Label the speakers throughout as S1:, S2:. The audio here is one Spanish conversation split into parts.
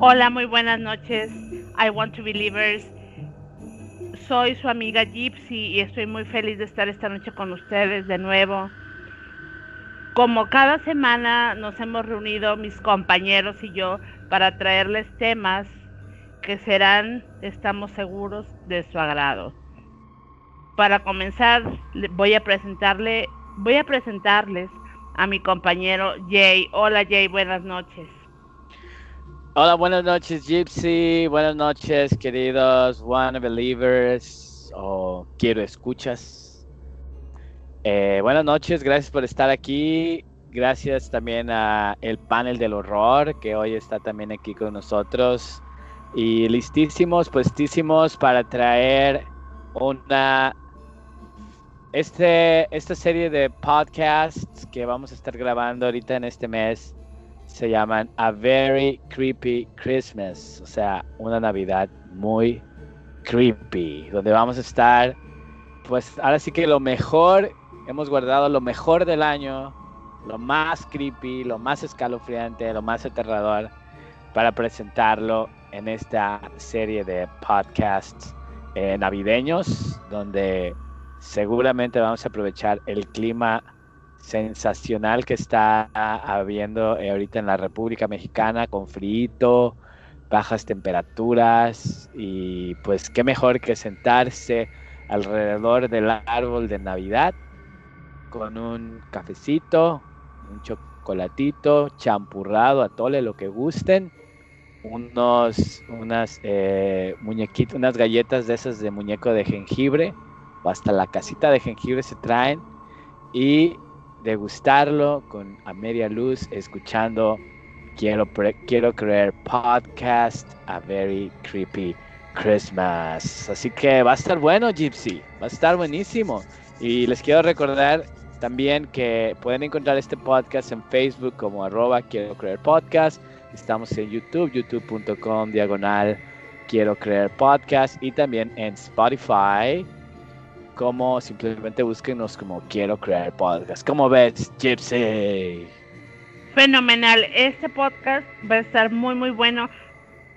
S1: Hola, muy buenas noches. I want to believers. Soy su amiga Gypsy y estoy muy feliz de estar esta noche con ustedes de nuevo. Como cada semana nos hemos reunido mis compañeros y yo para traerles temas que serán, estamos seguros, de su agrado. Para comenzar, voy a presentarle, voy a presentarles a mi compañero Jay. Hola Jay, buenas noches.
S2: Hola, buenas noches Gypsy, buenas noches queridos One Believers o Quiero Escuchas. Eh, buenas noches, gracias por estar aquí. Gracias también a el panel del horror que hoy está también aquí con nosotros. Y listísimos, puestísimos para traer una este, esta serie de podcasts que vamos a estar grabando ahorita en este mes se llaman A Very Creepy Christmas, o sea, una Navidad muy creepy, donde vamos a estar, pues ahora sí que lo mejor, hemos guardado lo mejor del año, lo más creepy, lo más escalofriante, lo más aterrador, para presentarlo en esta serie de podcasts eh, navideños, donde seguramente vamos a aprovechar el clima sensacional que está habiendo eh, ahorita en la República Mexicana con frío, bajas temperaturas y pues qué mejor que sentarse alrededor del árbol de Navidad con un cafecito, un chocolatito, champurrado, atole, lo que gusten, unos, unas eh, muñequitas, unas galletas de esas de muñeco de jengibre, o hasta la casita de jengibre se traen y degustarlo con a media luz, escuchando Quiero, quiero creer podcast A Very Creepy Christmas. Así que va a estar bueno, Gypsy. Va a estar buenísimo. Y les quiero recordar también que pueden encontrar este podcast en Facebook como arroba quiero creer podcast. Estamos en YouTube, youtube.com diagonal quiero creer podcast y también en Spotify como simplemente búsquenos como quiero crear podcast. ¿Cómo ves, Gypsy?
S1: Fenomenal. Este podcast va a estar muy, muy bueno,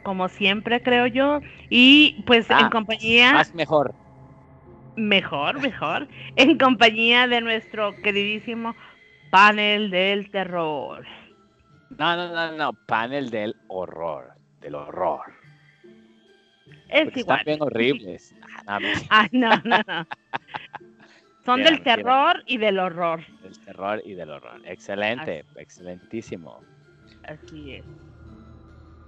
S1: como siempre, creo yo. Y pues en
S2: Ah,
S1: compañía.
S2: Más mejor.
S1: Mejor, mejor. En compañía de nuestro queridísimo panel del terror.
S2: No, no, no, no. Panel del horror. Del horror.
S1: Es igual.
S2: están bien horribles. Ah, no,
S1: Ay, no, no, no. Son del terror y del horror.
S2: del terror y del horror. Excelente, excelentísimo.
S1: Así es.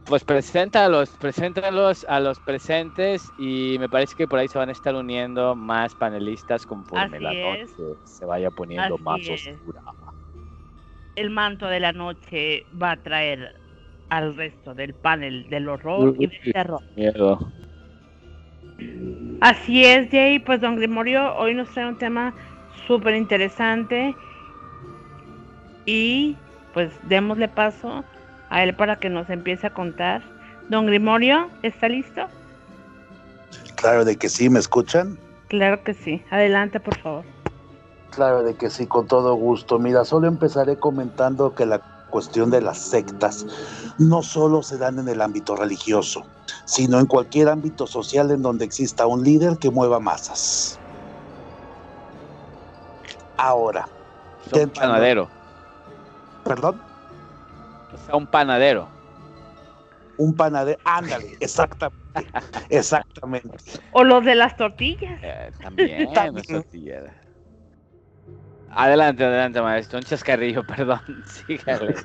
S2: Pues preséntalos, preséntalos a los presentes y me parece que por ahí se van a estar uniendo más panelistas conforme
S1: Así
S2: la
S1: es.
S2: noche se vaya poniendo
S1: Así
S2: más
S1: es.
S2: oscura.
S1: El manto de la noche va a traer al resto del panel del horror y del terror.
S2: Miedo.
S1: Así es, Jay. Pues don Grimorio hoy nos trae un tema súper interesante. Y pues démosle paso a él para que nos empiece a contar. Don Grimorio, ¿está listo?
S3: Claro de que sí, ¿me escuchan?
S1: Claro que sí. Adelante, por favor.
S3: Claro de que sí, con todo gusto. Mira, solo empezaré comentando que la cuestión de las sectas no solo se dan en el ámbito religioso, sino en cualquier ámbito social en donde exista un líder que mueva masas. Ahora,
S2: un panadero.
S3: perdón,
S2: un panadero.
S3: un panadero, ándale, exactamente, exactamente.
S1: O los de las tortillas.
S2: Eh, también,
S3: También.
S2: una tortillera. Adelante, adelante, maestro. Un chascarrillo, perdón. Sígale.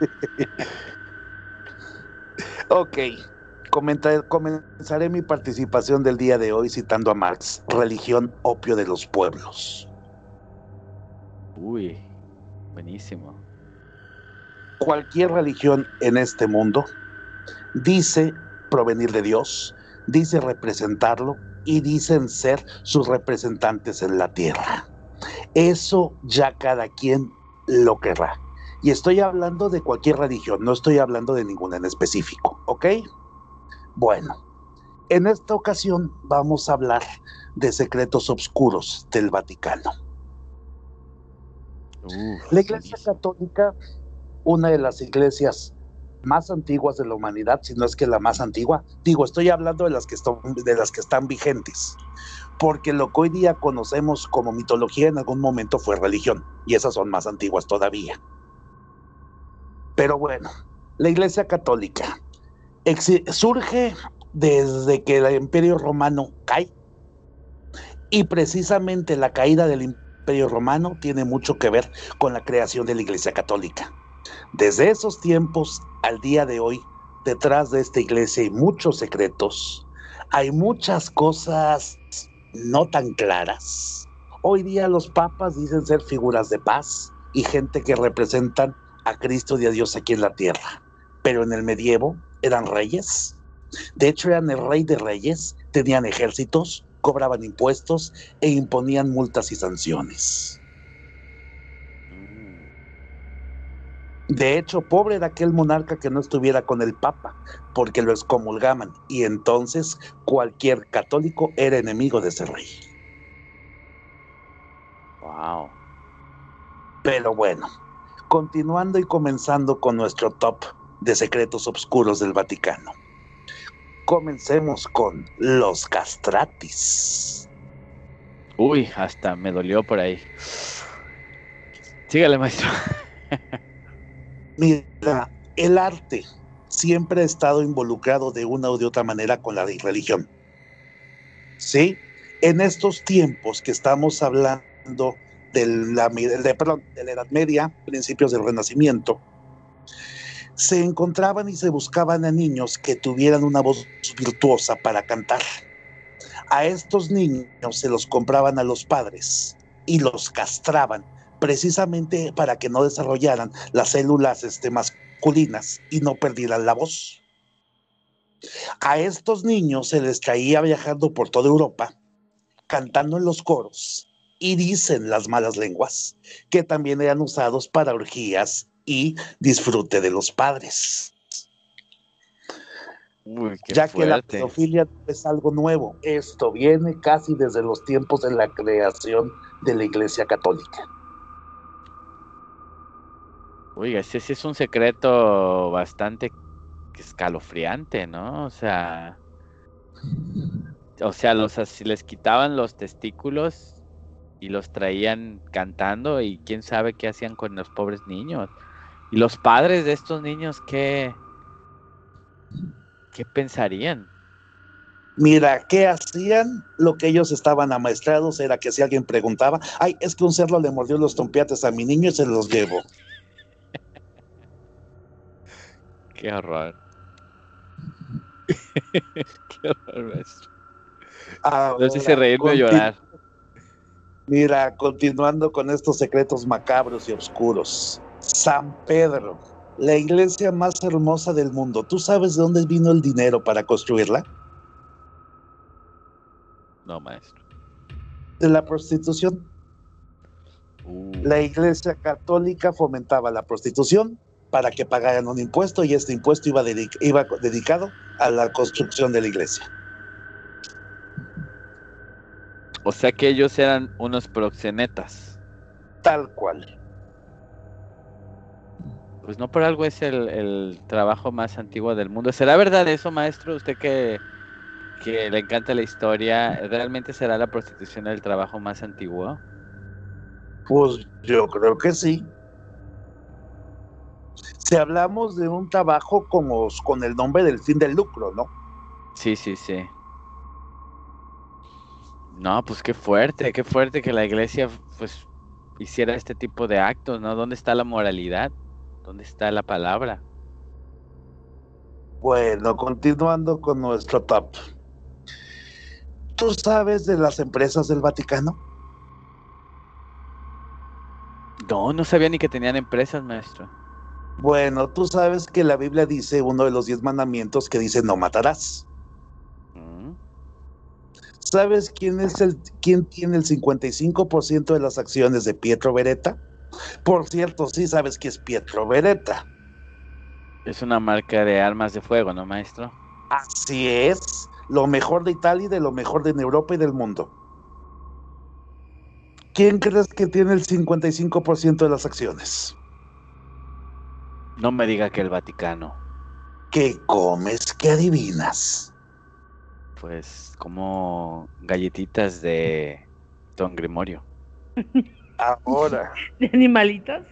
S3: Ok, comenzaré mi participación del día de hoy citando a Marx, religión opio de los pueblos.
S2: Uy, buenísimo.
S3: Cualquier religión en este mundo dice provenir de Dios, dice representarlo y dicen ser sus representantes en la tierra. Eso ya cada quien lo querrá. Y estoy hablando de cualquier religión, no estoy hablando de ninguna en específico, ¿ok? Bueno, En esta ocasión vamos a hablar de secretos oscuros del Vaticano.
S2: Uf,
S3: La Iglesia. Católica, una de las iglesias más antiguas de la humanidad, si no es que la más antigua, digo, estoy hablando de las que están, de las que están vigentes, porque lo que hoy día conocemos como mitología en algún momento fue religión, y esas son más antiguas todavía. Pero bueno, la Iglesia Católica surge desde que el Imperio Romano cae, y precisamente la caída del Imperio Romano tiene mucho que ver con la creación de la Iglesia Católica. Desde esos tiempos al día de hoy, detrás de esta iglesia hay muchos secretos, hay muchas cosas no tan claras. Hoy día los papas dicen ser figuras de paz y gente que representan a Cristo y a Dios aquí en la tierra. Pero en el medievo eran reyes. De hecho, eran el rey de reyes, tenían ejércitos, cobraban impuestos e imponían multas y sanciones. De hecho, pobre de aquel monarca que no estuviera con el Papa, porque lo excomulgaban, y entonces cualquier católico era enemigo de ese rey.
S2: Wow.
S3: Pero bueno, continuando y comenzando con nuestro top de secretos oscuros del Vaticano. Comencemos con los castratis.
S2: Uy, hasta me dolió por ahí. Sígale, maestro.
S3: Mira, el arte siempre ha estado involucrado de una u de otra manera con la religión. ¿Sí? En estos tiempos que estamos hablando de la, de, perdón, de la Edad Media, principios del Renacimiento, se encontraban y se buscaban a niños que tuvieran una voz virtuosa para cantar. A estos niños se los compraban a los padres y los castraban precisamente para que no desarrollaran las células este, masculinas y no perdieran la voz. A estos niños se les traía viajando por toda Europa, cantando en los coros, y dicen las malas lenguas, que también eran usados para orgías y disfrute de los padres.
S2: Uy,
S3: ya que la pedofilia es algo nuevo, esto viene casi desde los tiempos de la creación de la Iglesia Católica.
S2: Oiga, ese es un secreto bastante escalofriante, ¿no? O sea, o sea, los si les quitaban los testículos y los traían cantando y quién sabe qué hacían con los pobres niños. Y los padres de estos niños qué qué pensarían?
S3: Mira, ¿qué hacían? Lo que ellos estaban amaestrados era que si alguien preguntaba, ay, es que un cerdo le mordió los tompiates a mi niño y se los llevo.
S2: Qué horror. qué horror, maestro. No sé si reírme o llorar.
S3: Mira, continuando con estos secretos macabros y oscuros. San Pedro, la iglesia más hermosa del mundo. ¿Tú sabes de dónde vino el dinero para construirla?
S2: No, maestro.
S3: De la prostitución.
S2: Uh,
S3: La iglesia católica fomentaba la prostitución para que pagaran un impuesto y este impuesto iba, dedic- iba dedicado a la construcción de la iglesia.
S2: O sea que ellos eran unos proxenetas.
S3: Tal cual.
S2: Pues no por algo es el, el trabajo más antiguo del mundo. ¿Será verdad eso, maestro? Usted que, que le encanta la historia, ¿realmente será la prostitución el trabajo más antiguo?
S3: Pues yo creo que sí. Si hablamos de un trabajo como con el nombre del fin del lucro, ¿no?
S2: Sí, sí, sí. No, pues qué fuerte, qué fuerte que la iglesia pues hiciera este tipo de actos, ¿no? ¿Dónde está la moralidad? ¿Dónde está la palabra?
S3: Bueno, continuando con nuestro top. ¿Tú sabes de las empresas del Vaticano?
S2: No, no sabía ni que tenían empresas, maestro.
S3: Bueno, tú sabes que la Biblia dice uno de los diez mandamientos que dice no matarás.
S2: Mm,
S3: ¿Sabes quién es el quién tiene el 55% de las acciones de Pietro Beretta? Por cierto, sí sabes que es Pietro Beretta.
S2: Es una marca de armas de fuego, ¿no, maestro?
S3: Así es. lo mejor de Italia, de lo mejor de Europa y del mundo. ¿Quién crees que tiene el 55% de las acciones?
S2: No me diga que el Vaticano.
S3: ¿Qué comes? ¿Qué adivinas?
S2: Pues como galletitas de Don Grimorio.
S3: Ahora.
S1: ¿De animalitos?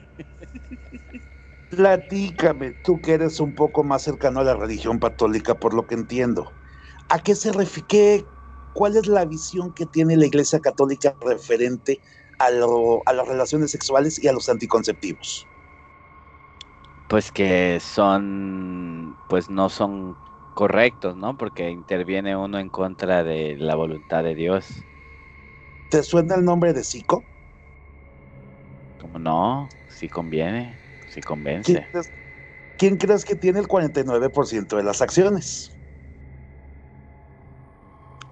S3: Platícame, tú que eres un poco más cercano a la religión católica, por lo que entiendo. ¿A qué se refiere? ¿Cuál es la visión que tiene la Iglesia Católica referente a, a las relaciones sexuales y a los anticonceptivos?
S2: Pues que son, pues no son correctos, ¿no? Porque interviene uno en contra de la voluntad de Dios.
S3: ¿Te suena el nombre de Zico?
S2: Como no, sí conviene, sí convence.
S3: ¿Quién crees, ¿Quién crees que tiene el 49% de las acciones?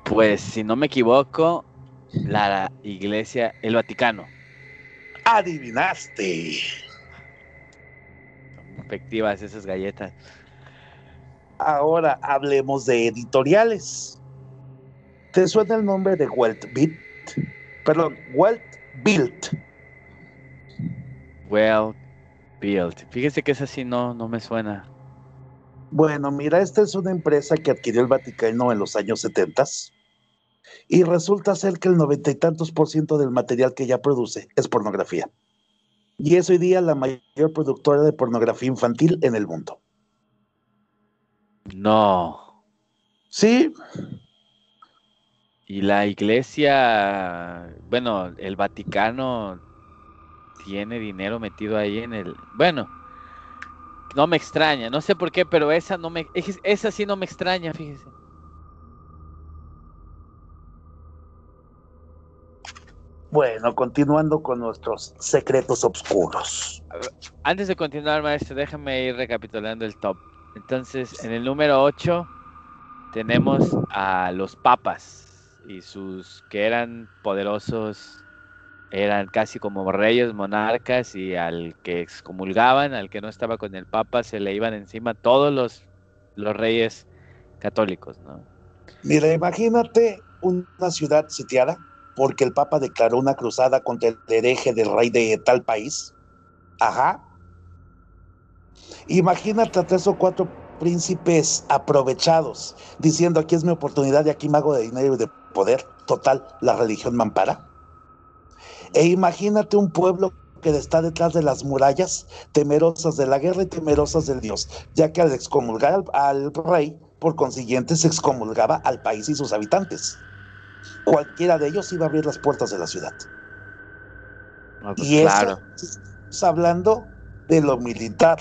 S2: Pues si no me equivoco, la iglesia, el Vaticano.
S3: Adivinaste.
S2: Efectivas esas galletas.
S3: Ahora hablemos de editoriales. ¿Te suena el nombre de Beat? Perdón, Walt Built.
S2: Well built. Fíjese que esa sí no, no me suena.
S3: Bueno, mira, esta es una empresa que adquirió el Vaticano en los años 70 y resulta ser que el noventa y tantos por ciento del material que ella produce es pornografía. Y es hoy día la mayor productora de pornografía infantil en el mundo.
S2: No.
S3: Sí.
S2: Y la iglesia, bueno, el Vaticano tiene dinero metido ahí en el... Bueno, no me extraña, no sé por qué, pero esa no me... Esa sí no me extraña, fíjese.
S3: Bueno, continuando con nuestros secretos oscuros.
S2: Antes de continuar, maestro, déjame ir recapitulando el top. Entonces, en el número 8 tenemos a los papas y sus que eran poderosos, eran casi como reyes, monarcas y al que excomulgaban, al que no estaba con el papa, se le iban encima todos los, los reyes católicos, ¿no?
S3: Mira, imagínate una ciudad sitiada porque el Papa declaró una cruzada contra el hereje del rey de tal país. Ajá. Imagínate a tres o cuatro príncipes aprovechados diciendo aquí es mi oportunidad y aquí me hago de dinero y de poder. Total, la religión me ampara. E imagínate un pueblo que está detrás de las murallas, temerosas de la guerra y temerosas del Dios, ya que al excomulgar al, al rey, por consiguiente se excomulgaba al país y sus habitantes cualquiera de ellos iba a abrir las puertas de la ciudad.
S2: No, pues
S3: y
S2: claro.
S3: eso, estamos hablando de lo militar.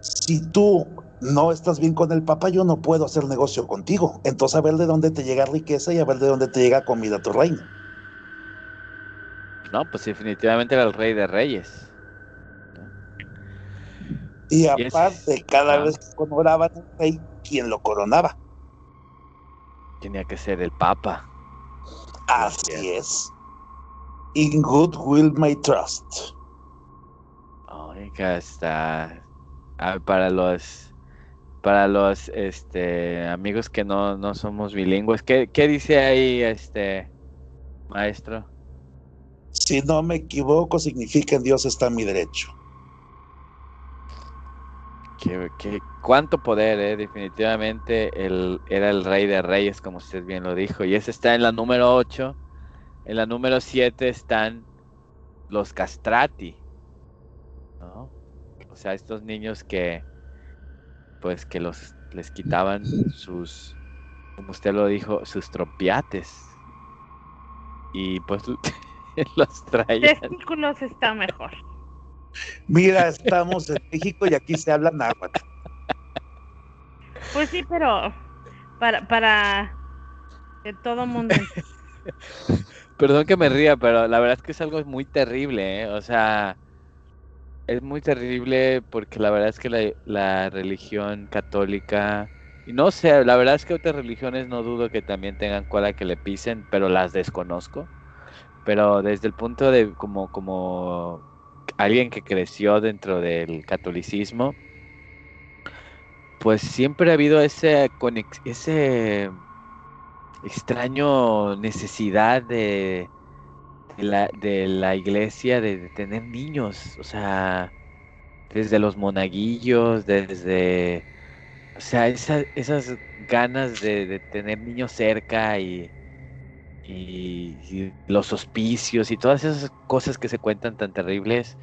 S3: Si tú no estás bien con el Papa, yo no puedo hacer negocio contigo. Entonces, a ver de dónde te llega riqueza y a ver de dónde te llega comida a tu reino.
S2: No, pues definitivamente era el rey de reyes.
S3: Y aparte, cada
S2: ah.
S3: vez que coronaban un rey, ¿quién lo coronaba?
S2: Tenía que ser el papa.
S3: Así es. In good will my trust.
S2: Oiga, está ah, para los para los este amigos que no, no somos bilingües. ¿Qué, qué dice ahí este maestro?
S3: Si no me equivoco, significa en Dios está mi derecho.
S2: Que, que- cuánto poder, eh? definitivamente él era el rey de reyes, como usted bien lo dijo. Y ese está en la número 8. En la número 7 están los castrati. ¿no? O sea, estos niños que pues que los les quitaban sus como usted lo dijo, sus tropiates. Y pues los traían.
S1: Testículos está mejor.
S3: Mira, estamos en México y aquí se habla náhuatl.
S1: Pues sí, pero para, para que todo mundo
S2: Perdón que me ría, pero la verdad es que es algo muy terrible, ¿eh? O sea, es muy terrible porque la verdad es que la, la religión católica, y no sé, la verdad es que otras religiones no dudo que también tengan cola que le pisen, pero las desconozco. Pero desde el punto de como, como alguien que creció dentro del catolicismo, pues siempre ha habido ese, extraño necesidad de, de, la, de la iglesia de, tener niños, o sea, desde los monaguillos, desde, o sea, esas ganas de, tener niños cerca y, y, los hospicios y todas esas cosas que se cuentan tan terribles.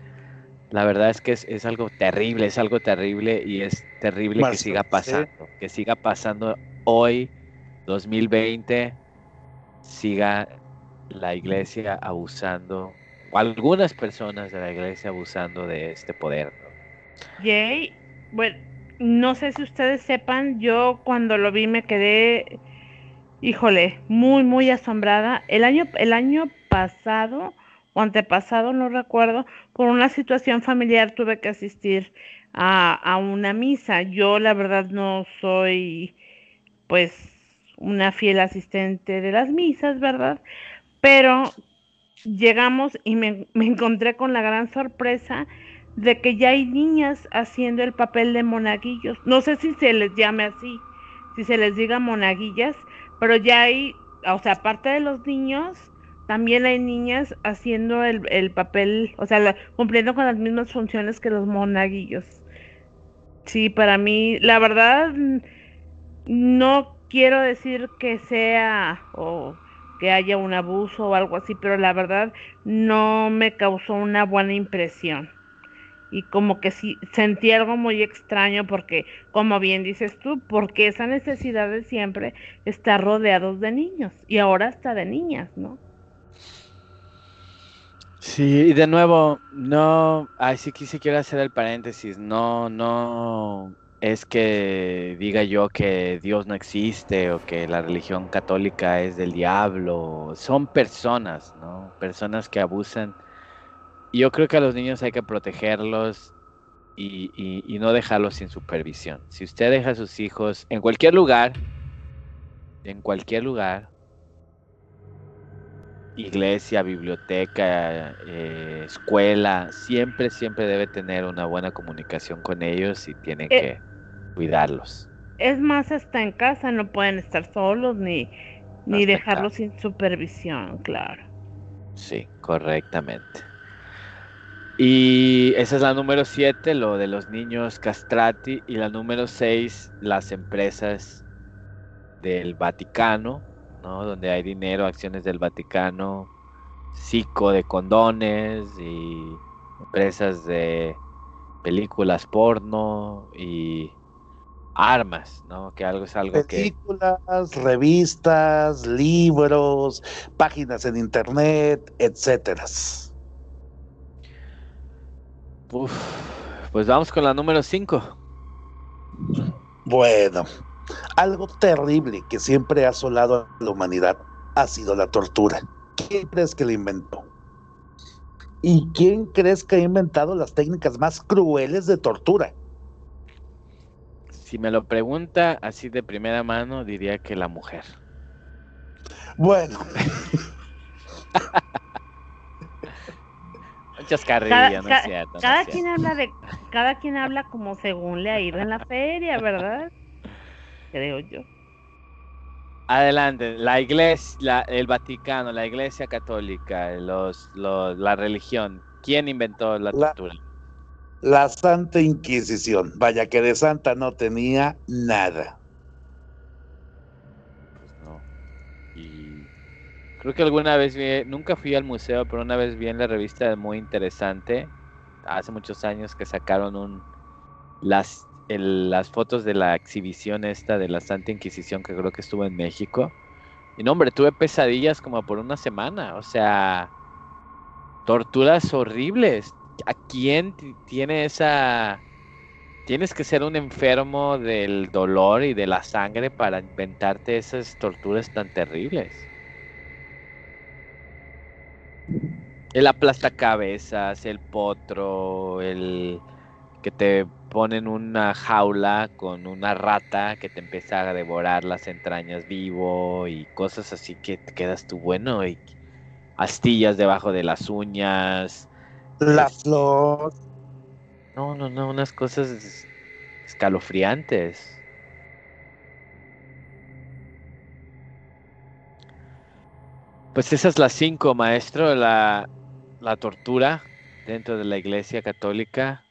S2: La verdad es que es, algo terrible, es algo terrible y es terrible que siga pasando, que siga pasando hoy, 2020, siga la iglesia abusando, o algunas personas de la iglesia abusando de este poder.
S1: Jay, bueno, no sé si ustedes sepan, yo cuando lo vi me quedé, híjole, muy, muy asombrada. El año, el año pasado o antepasado, no recuerdo, por una situación familiar tuve que asistir a, a una misa. Yo la verdad no soy, pues, una fiel asistente de las misas, ¿verdad? Pero llegamos y me, encontré con la gran sorpresa de que ya hay niñas haciendo el papel de monaguillos. No sé si se les llame así, si se les diga monaguillas, pero ya hay, o sea, aparte de los niños, también hay niñas haciendo el, el papel, o sea, cumpliendo con las mismas funciones que los monaguillos. Sí, para mí, la verdad, no quiero decir que sea o que haya un abuso o algo así, pero la verdad no me causó una buena impresión. Y como que sí, sentí algo muy extraño porque, como bien dices tú, porque esa necesidad de siempre está rodeados de niños y ahora está de niñas, ¿no?
S2: Sí, y de nuevo, no, ay, sí, sí quiero hacer el paréntesis, no, no, es que diga yo que Dios no existe o que la religión católica es del diablo. Son personas, ¿no? Personas que abusan. Y yo creo que a los niños hay que protegerlos y, no dejarlos sin supervisión. Si usted deja a sus hijos en cualquier lugar, en cualquier lugar, iglesia, biblioteca, eh, escuela, siempre, siempre debe tener una buena comunicación con ellos y tiene eh, que cuidarlos.
S1: Es más, hasta en casa no pueden estar solos ni, ni dejarlos sin supervisión, claro.
S2: Sí, correctamente. Y esa es la número 7, lo de los niños castrati. Y la número 6, las empresas del Vaticano, ¿no? Donde hay dinero, acciones del Vaticano, psico de condones y empresas de películas porno y armas, ¿no? Que algo es algo
S3: Películas, revistas, libros, páginas en internet, etcétera.
S2: pues vamos con la número 5.
S3: Bueno, algo terrible que siempre ha asolado a la humanidad ha sido la tortura. ¿Quién crees que la inventó? ¿Y quién crees que ha inventado las técnicas más crueles de tortura?
S2: Si me lo pregunta así de primera mano, diría que la mujer.
S3: Bueno.
S2: Muchas carrillas, no es cierto.
S1: Cada, quien habla de, cada quien habla como según le ha ido en la feria, ¿verdad? Creo yo.
S2: Adelante, la iglesia, el Vaticano, la iglesia católica, los, la religión, ¿quién inventó la tortura?
S3: la Santa Inquisición. Vaya que de santa no tenía nada.
S2: Pues no. Y creo que alguna vez vi, nunca fui al museo, pero una vez vi en la revista muy interesante, hace muchos años que sacaron un las las fotos de la exhibición esta de la Santa Inquisición que creo que estuvo en México. Y no, hombre, tuve pesadillas como por una semana, o sea, torturas horribles, ¿a quién tiene esa... Tienes que ser un enfermo del dolor y de la sangre para inventarte esas torturas tan terribles. El aplastacabezas, el potro, el que te ponen una jaula con una rata que te empieza a devorar las entrañas vivo y cosas así que te quedas tú bueno y astillas debajo de las uñas,
S3: la flor.
S2: No, no, no, unas cosas escalofriantes. Pues esas las cinco, maestro, la, la tortura dentro de la Iglesia Católica.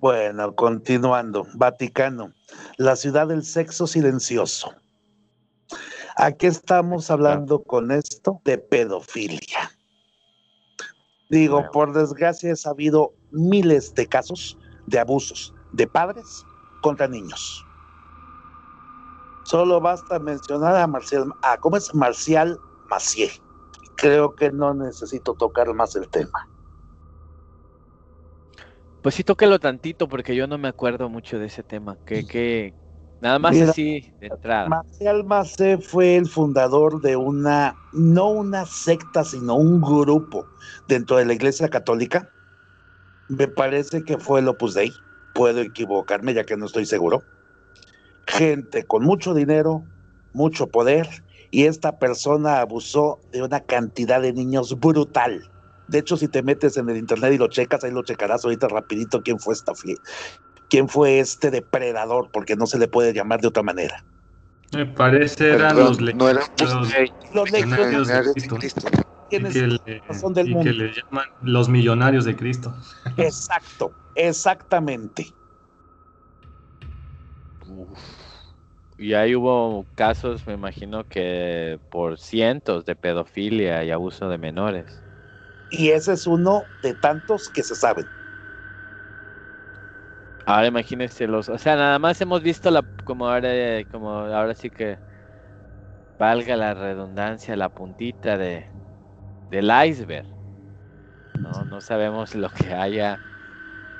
S3: Bueno, continuando. Vaticano, la ciudad del sexo silencioso. ¿A qué estamos hablando con esto? De pedofilia. Digo, por desgracia he sabido miles de casos de abusos de padres contra niños. Solo basta mencionar a Marcial, a, ¿cómo es? Marcial Macié. Creo que no necesito tocar más el tema.
S2: Pues sí, tóquelo tantito porque yo no me acuerdo mucho de ese tema. Que, que nada más
S3: Mira,
S2: así de entrada.
S3: Marcial Macé fue el fundador de una, no una secta, sino un grupo dentro de la Iglesia Católica. Me parece que fue el Opus Dei. Puedo equivocarme ya que no estoy seguro. Gente con mucho dinero, mucho poder, y esta persona abusó de una cantidad de niños brutal. De hecho, si te metes en el internet y lo checas, ahí lo checarás ahorita rapidito quién fue esta quién fue este depredador, porque no se le puede llamar de otra manera.
S4: Me parece eran
S5: Perdón,
S4: los
S5: no
S3: Los
S4: Legionarios de Cristo.
S5: de Cristo.
S4: y
S3: tienes
S4: que, le,
S3: razón del
S4: y
S3: mundo.
S4: que le llaman los millonarios de Cristo.
S3: Exacto, exactamente.
S2: Uf. Y ahí hubo casos, me imagino que por cientos de pedofilia y abuso de menores.
S3: Y ese es uno de tantos que se saben.
S2: Ahora imagínense los, o sea, nada más hemos visto la, como ahora, como ahora sí que valga la redundancia, la puntita de del iceberg. No, no sabemos lo que haya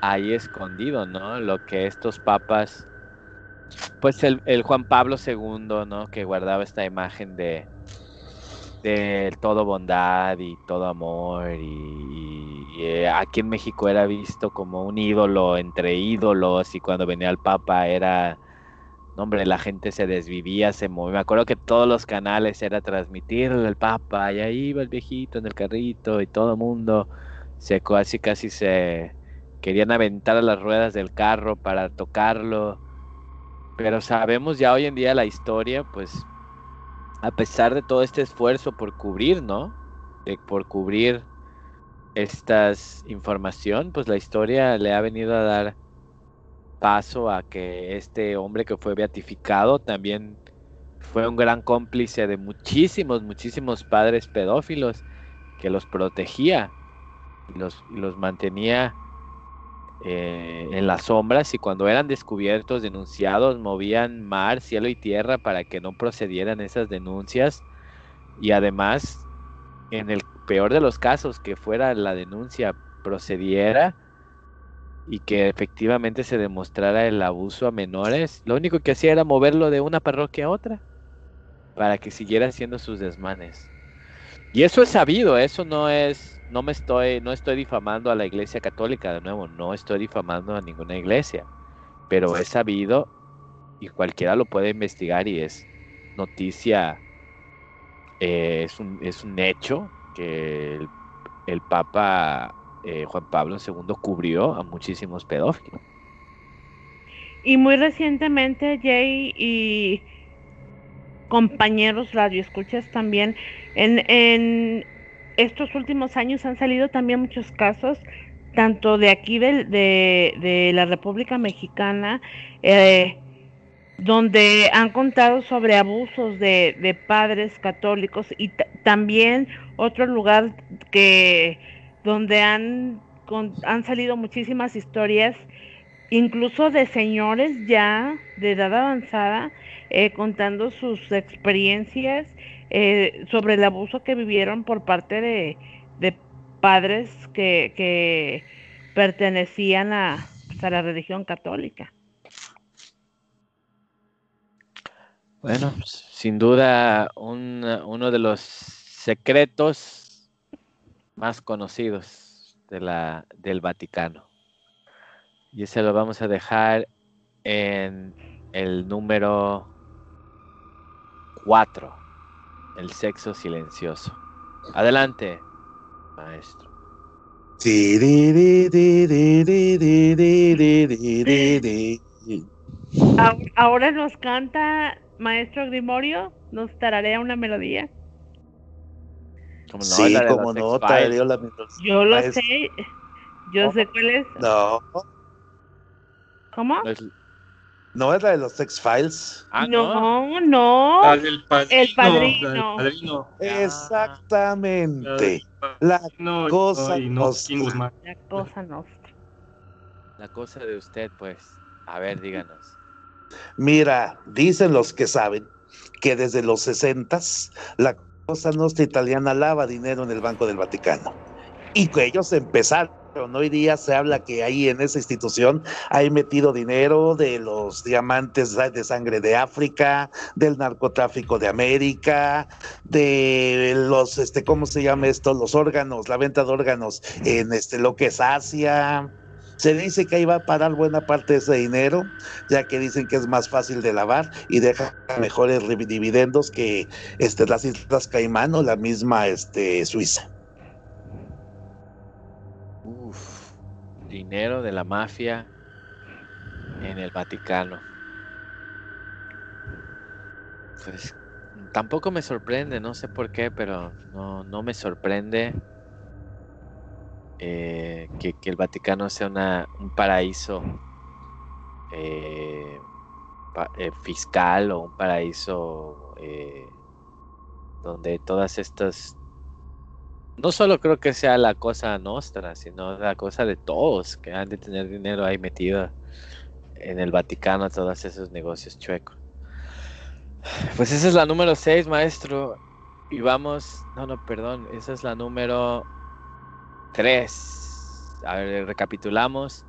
S2: ahí escondido, ¿no? Lo que estos papas, pues el, el Juan Pablo II, ¿no? Que guardaba esta imagen de de todo bondad y todo amor y, eh, aquí en México era visto como un ídolo entre ídolos y cuando venía el Papa era, hombre, la gente se desvivía, se movía. Me acuerdo que todos los canales era transmitirle al Papa y ahí iba el viejito en el carrito y todo el mundo se casi casi se querían aventar a las ruedas del carro para tocarlo. Pero sabemos ya hoy en día la historia, pues a pesar de todo este esfuerzo por cubrir, ¿no? Por cubrir estas información, pues la historia le ha venido a dar paso a que este hombre que fue beatificado también fue un gran cómplice de muchísimos, muchísimos padres pedófilos que los protegía los, los mantenía eh, en las sombras y cuando eran descubiertos, denunciados, movían mar, cielo y tierra para que no procedieran esas denuncias y además, en el peor de los casos, que fuera la denuncia procediera y que efectivamente se demostrara el abuso a menores, lo único que hacía era moverlo de una parroquia a otra para que siguiera haciendo sus desmanes. Y eso es sabido, eso no es, no me estoy, no estoy difamando a la iglesia católica, de nuevo, no estoy difamando a ninguna iglesia, pero es sabido y cualquiera lo puede investigar y es noticia, eh, es, un, es un hecho que el, el Papa eh, Juan Pablo II cubrió a muchísimos pedófilos.
S1: Y muy recientemente, Jay y compañeros radioescuchas también, en, en estos últimos años han salido también muchos casos, tanto de aquí de, la República Mexicana, eh, donde han contado sobre abusos de, padres católicos y ta- también otro lugar que donde han, han salido muchísimas historias incluso de señores ya de edad avanzada eh, contando sus experiencias eh, sobre el abuso que vivieron por parte de, de padres que, pertenecían a, pues, a la religión católica.
S2: Bueno, pues, sin duda un- uno de los secretos más conocidos de la, del Vaticano. Y ese lo vamos a dejar en el número 4, el sexo silencioso. Adelante, maestro.
S1: Ahora, nos canta Maestro Grimorio, nos tararea una melodía.
S2: Como no, sí,
S3: como no, la melodía.
S1: Yo lo sé, yo sé cuál es.
S3: No.
S1: ¿Cómo?
S2: No es
S3: no es la de los X-Files.
S2: Ah, no.
S1: no, no.
S4: La del padrino.
S1: El padrino.
S4: la del padrino.
S3: Exactamente. La Cosa
S4: y no,
S3: nostra.
S1: La cosa nostra.
S2: La cosa de usted, pues. A ver, díganos.
S3: Mira, dicen los que saben que desde los 60 la Cosa Nostra italiana lava dinero en el Banco del Vaticano. Y que ellos empezaron. Hoy día se habla que ahí en esa institución hay metido dinero de los diamantes de sangre de África, del narcotráfico de América, de los, este, ¿cómo se llama esto? Los órganos, la venta de órganos en este, lo que es Asia. Se dice que ahí va a parar buena parte de ese dinero, ya que dicen que es más fácil de lavar y deja mejores dividendos que este, las Islas Caimán o la misma este, Suiza.
S2: Dinero de la mafia en el Vaticano. Pues tampoco me sorprende, no sé por qué, pero no, no me sorprende eh, que, el Vaticano sea una- un paraíso eh, eh, fiscal o un paraíso donde todas estas no solo creo que sea la cosa nuestra, sino la cosa de todos que han de tener dinero ahí metido en el Vaticano, todos esos negocios chuecos. Pues esa es la número 6, maestro. Y vamos, no, no, perdón, esa es la número 3. A ver, recapitulamos.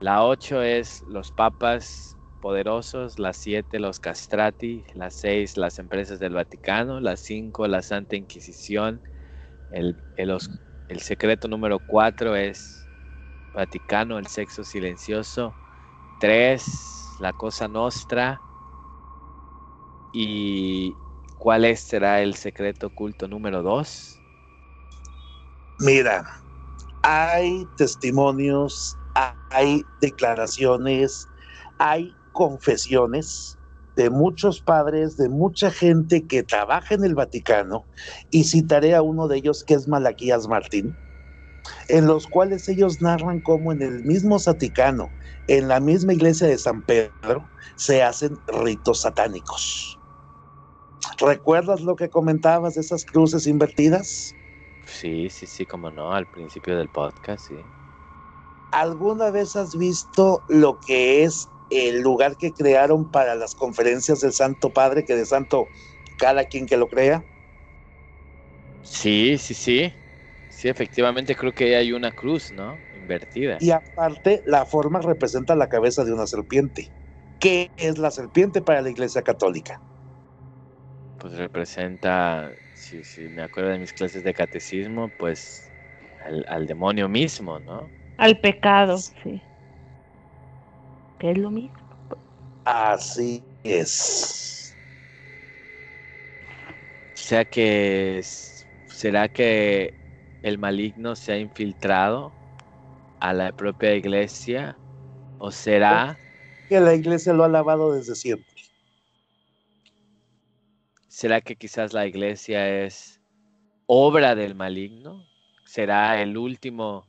S2: La 8 es los papas poderosos, la 7 los castrati, la 6 las empresas del Vaticano, la 5 la Santa Inquisición, el, el el secreto número 4 es Vaticano, el sexo silencioso. 3, la cosa nostra. ¿Y cuál será el secreto oculto número 2?
S3: Mira, hay testimonios, hay declaraciones, hay confesiones de muchos padres, de mucha gente que trabaja en el Vaticano, y citaré a uno de ellos que es Malaquías Martín, en los cuales ellos narran cómo en el mismo Vaticano, en la misma iglesia de San Pedro, se hacen ritos satánicos. ¿Recuerdas lo que comentabas de esas cruces invertidas?
S2: Sí, sí, sí, como no, al principio del podcast, sí.
S3: ¿Alguna vez has visto lo que es el lugar que crearon para las conferencias del Santo Padre, que de Santo cada quien que lo crea?
S2: Sí, sí, sí. Sí, efectivamente creo que hay una cruz, ¿no? Invertida.
S3: Y aparte, la forma representa la cabeza de una serpiente. ¿Qué es la serpiente para la Iglesia Católica?
S2: Pues representa, si, si me acuerdo de mis clases de catecismo, pues al, al demonio mismo, ¿no?
S1: Al pecado, sí. Que es lo mismo.
S3: Así es.
S2: O sea que, ¿será que el maligno se ha infiltrado a la propia iglesia? ¿O será,
S3: Que la Iglesia lo ha alabado desde siempre.
S2: será que quizás la iglesia es obra del maligno? ¿Será el último,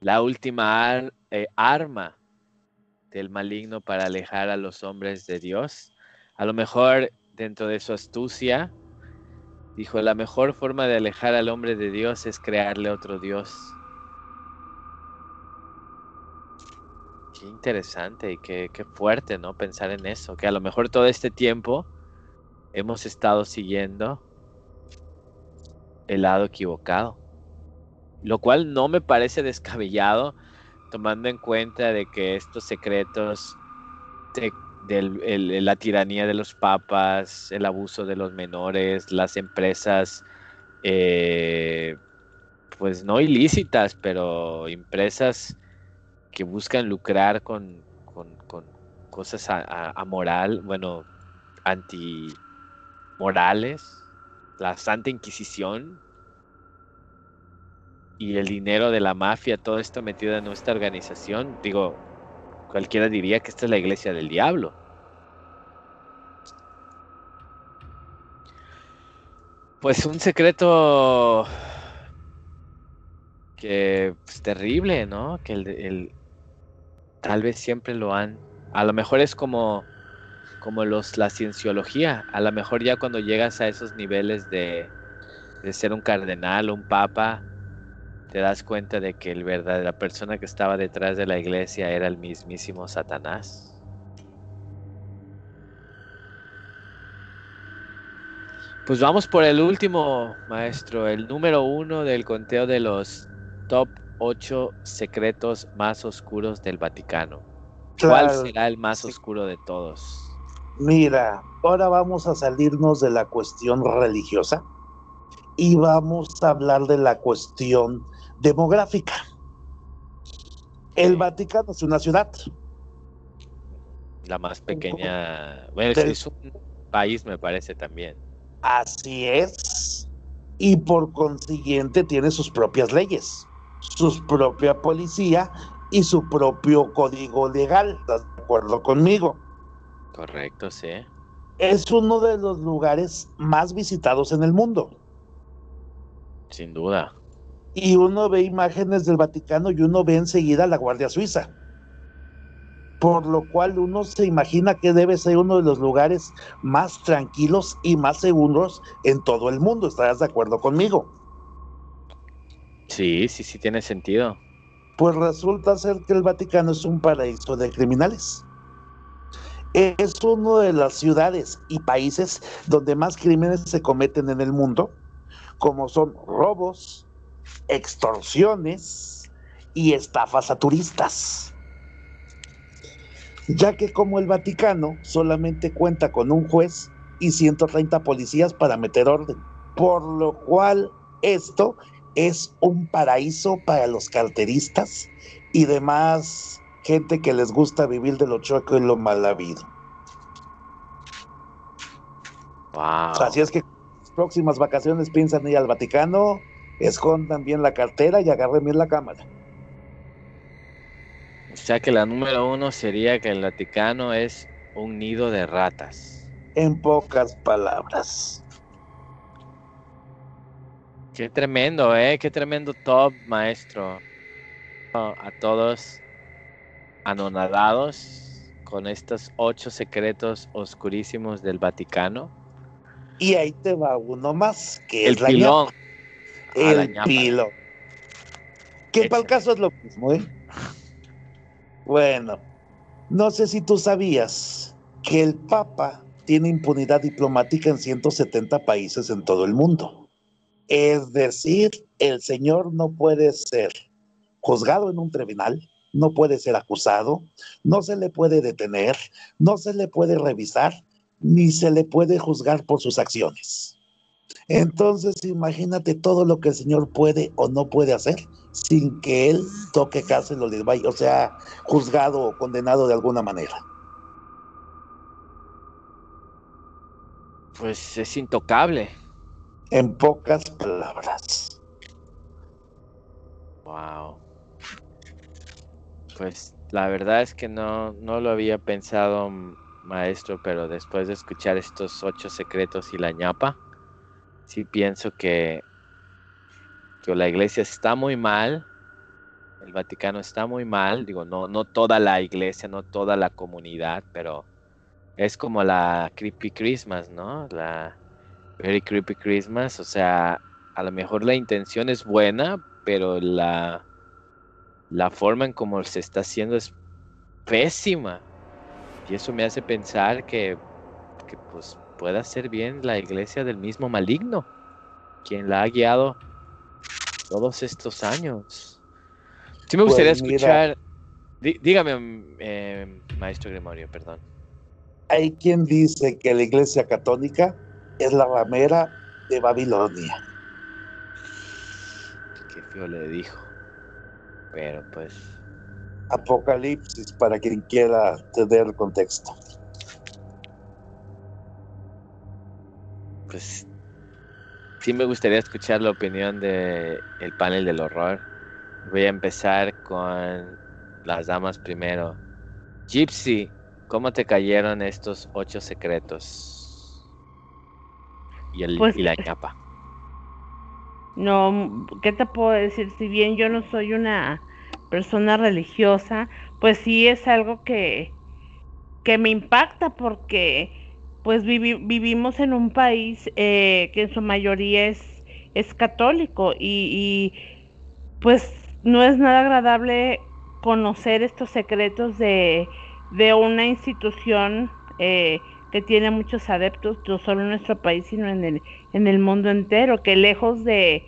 S2: la última ar- eh, arma del maligno para alejar a los hombres de Dios? A lo mejor dentro de su astucia, dijo, la mejor forma de alejar al hombre de Dios es crearle otro Dios. Qué interesante y qué, qué fuerte, ¿no? Pensar en eso, que a lo mejor todo este tiempo hemos estado siguiendo el lado equivocado. Lo cual no me parece descabellado, tomando en cuenta de que estos secretos de la tiranía de los papas, el abuso de los menores, las empresas, eh, pues no ilícitas, pero empresas que buscan lucrar con, con- cosas a- a- bueno, antimorales, la Santa Inquisición y el dinero de la mafia, todo esto metido en nuestra organización, digo, cualquiera diría que esta es la iglesia del diablo. Pues un secreto que pues, terrible, ¿no? Que el, el tal vez siempre lo han. A lo mejor es como como los la cienciología. A lo mejor ya cuando llegas a esos niveles de, de ser un cardenal un papa, te das cuenta de que el verdad, la persona que estaba detrás de la iglesia era el mismísimo Satanás. Pues vamos por el último, maestro, el número uno del conteo de los top 8 secretos más oscuros del Vaticano. ¿Cuál será el más oscuro de todos?
S3: Mira, ahora vamos a salirnos de la cuestión religiosa y vamos a hablar de la cuestión demográfica. El Vaticano es una ciudad.
S2: La más pequeña. Bueno,
S3: Del-
S2: es un país, me parece también.
S3: Así es. Y por consiguiente tiene sus propias leyes, su propia policía y su propio código legal. ¿Estás de acuerdo conmigo?
S2: Correcto, sí.
S3: Es uno de los lugares más visitados en el mundo.
S2: Sin duda.
S3: Y uno ve imágenes del Vaticano y uno ve enseguida la Guardia Suiza. Por lo cual uno se imagina que debe ser uno de los lugares más tranquilos y más seguros en todo el mundo. ¿Estarás de acuerdo conmigo?
S2: Sí, sí, sí tiene sentido.
S3: Pues resulta ser que el Vaticano es un paraíso de criminales. Es una de las ciudades y países donde más crímenes se cometen en el mundo, como son robos, extorsiones y estafas a turistas. Ya que como el Vaticano solamente cuenta con un juez y 130 policías para meter orden, por lo cual esto es un paraíso para los carteristas y demás gente que les gusta vivir de lo chueco y lo mal habido.
S2: Wow.
S3: Así es que las próximas vacaciones piensan ir al Vaticano, escondan bien la cartera y agarren bien la cámara.
S2: O sea que la número uno sería que el Vaticano es un nido de ratas.
S3: En pocas palabras.
S2: Qué tremendo, ¿eh? Qué tremendo top, maestro. A todos anonadados con estos ocho secretos oscurísimos del Vaticano.
S3: Y ahí te va uno más, que
S2: El
S3: es la
S2: pilón.
S3: ñapa,
S2: la
S3: el pilo. Que para el caso es lo mismo, ¿eh? Bueno, no sé si tú sabías que el Papa tiene impunidad diplomática en 170 países en todo el mundo. Es decir, el señor no puede ser juzgado en un tribunal, no puede ser acusado, no se le puede detener, no se le puede revisar, ni se le puede juzgar por sus acciones. Entonces, imagínate todo lo que el señor puede o no puede hacer sin que él toque cárcel o, sea, juzgado o condenado de alguna manera.
S2: Pues es intocable.
S3: En pocas palabras.
S2: Wow. Pues la verdad es que no, no lo había pensado, maestro, pero después de escuchar estos ocho secretos y la ñapa, sí pienso que, que la iglesia está muy mal, el Vaticano está muy mal, digo, no, no toda la iglesia, no toda la comunidad, pero es como la Creepy Christmas, ¿no? La Very Creepy Christmas, o sea, a lo mejor la intención es buena, pero la, la forma en cómo se está haciendo es pésima. Y eso me hace pensar que, que pues pueda ser bien la iglesia del mismo maligno, quien la ha guiado todos estos años. Sí me
S3: Pues
S2: gustaría
S3: mira.
S2: escuchar, dí- dígame, mm, eh, maestro Gremorio, perdón.
S3: Hay quien dice que la iglesia católica es la ramera de Babilonia.
S2: Qué feo le dijo. Pero pues,
S3: Apocalipsis, para quien quiera tener el contexto.
S2: Pues sí me gustaría escuchar la opinión de el panel del horror. Voy a empezar con las damas primero. Gypsy, ¿cómo te cayeron estos ocho secretos? Y, el,
S1: Pues-
S2: y la ñapa.
S1: No, ¿qué te puedo decir? Si bien yo no soy una persona religiosa, pues sí es algo que, que me impacta porque pues vivimos en un país eh, que en su mayoría es, católico y, pues no es nada agradable conocer estos secretos de, de una institución eh, que tiene muchos adeptos, no solo en nuestro país, sino en el, en el mundo entero, que lejos de,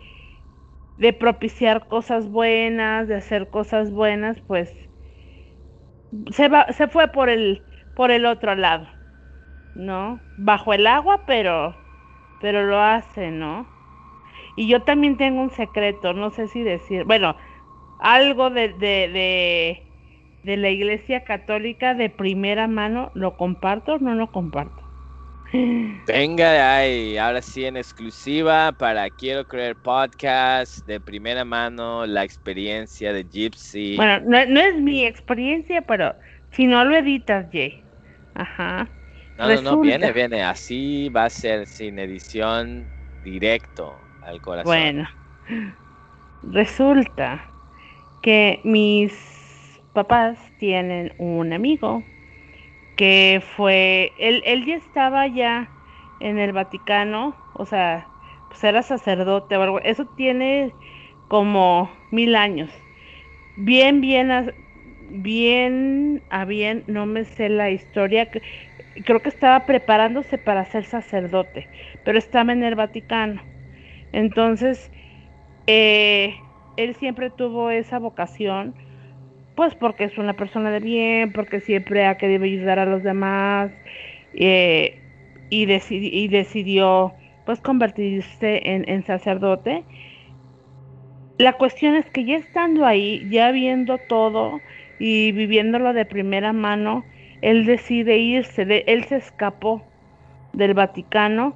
S1: de propiciar cosas buenas, de hacer cosas buenas, pues se, va, se fue por el, por el otro lado, ¿no? Bajo el agua, pero, pero lo hace, ¿no? Y yo también tengo un secreto, no sé si decir, bueno, algo de, de, de de la Iglesia Católica de primera mano, ¿lo comparto o no lo comparto?
S2: Venga ahí, ahora sí en exclusiva para Quiero Creer Podcast, de primera mano, la experiencia de Gypsy.
S1: Bueno, no, es mi experiencia, pero si no lo editas, Jay. Ajá.
S2: No, no, no, viene, viene, así va a ser sin edición directo al corazón.
S1: Bueno, resulta que mis papás tienen un amigo que fue, él, él ya estaba ya en el Vaticano, o sea, pues era sacerdote o algo, eso tiene como mil años. Bien, bien, bien, a bien, no me sé la historia, creo que estaba preparándose para ser sacerdote, pero estaba en el Vaticano. Entonces, eh, él siempre tuvo esa vocación pues porque es una persona de bien, porque siempre ha querido ayudar a los demás eh, y, y, decidió pues convertirse en, sacerdote. La cuestión es que ya estando ahí, ya viendo todo y viviéndolo de primera mano, él decide irse, él se escapó del Vaticano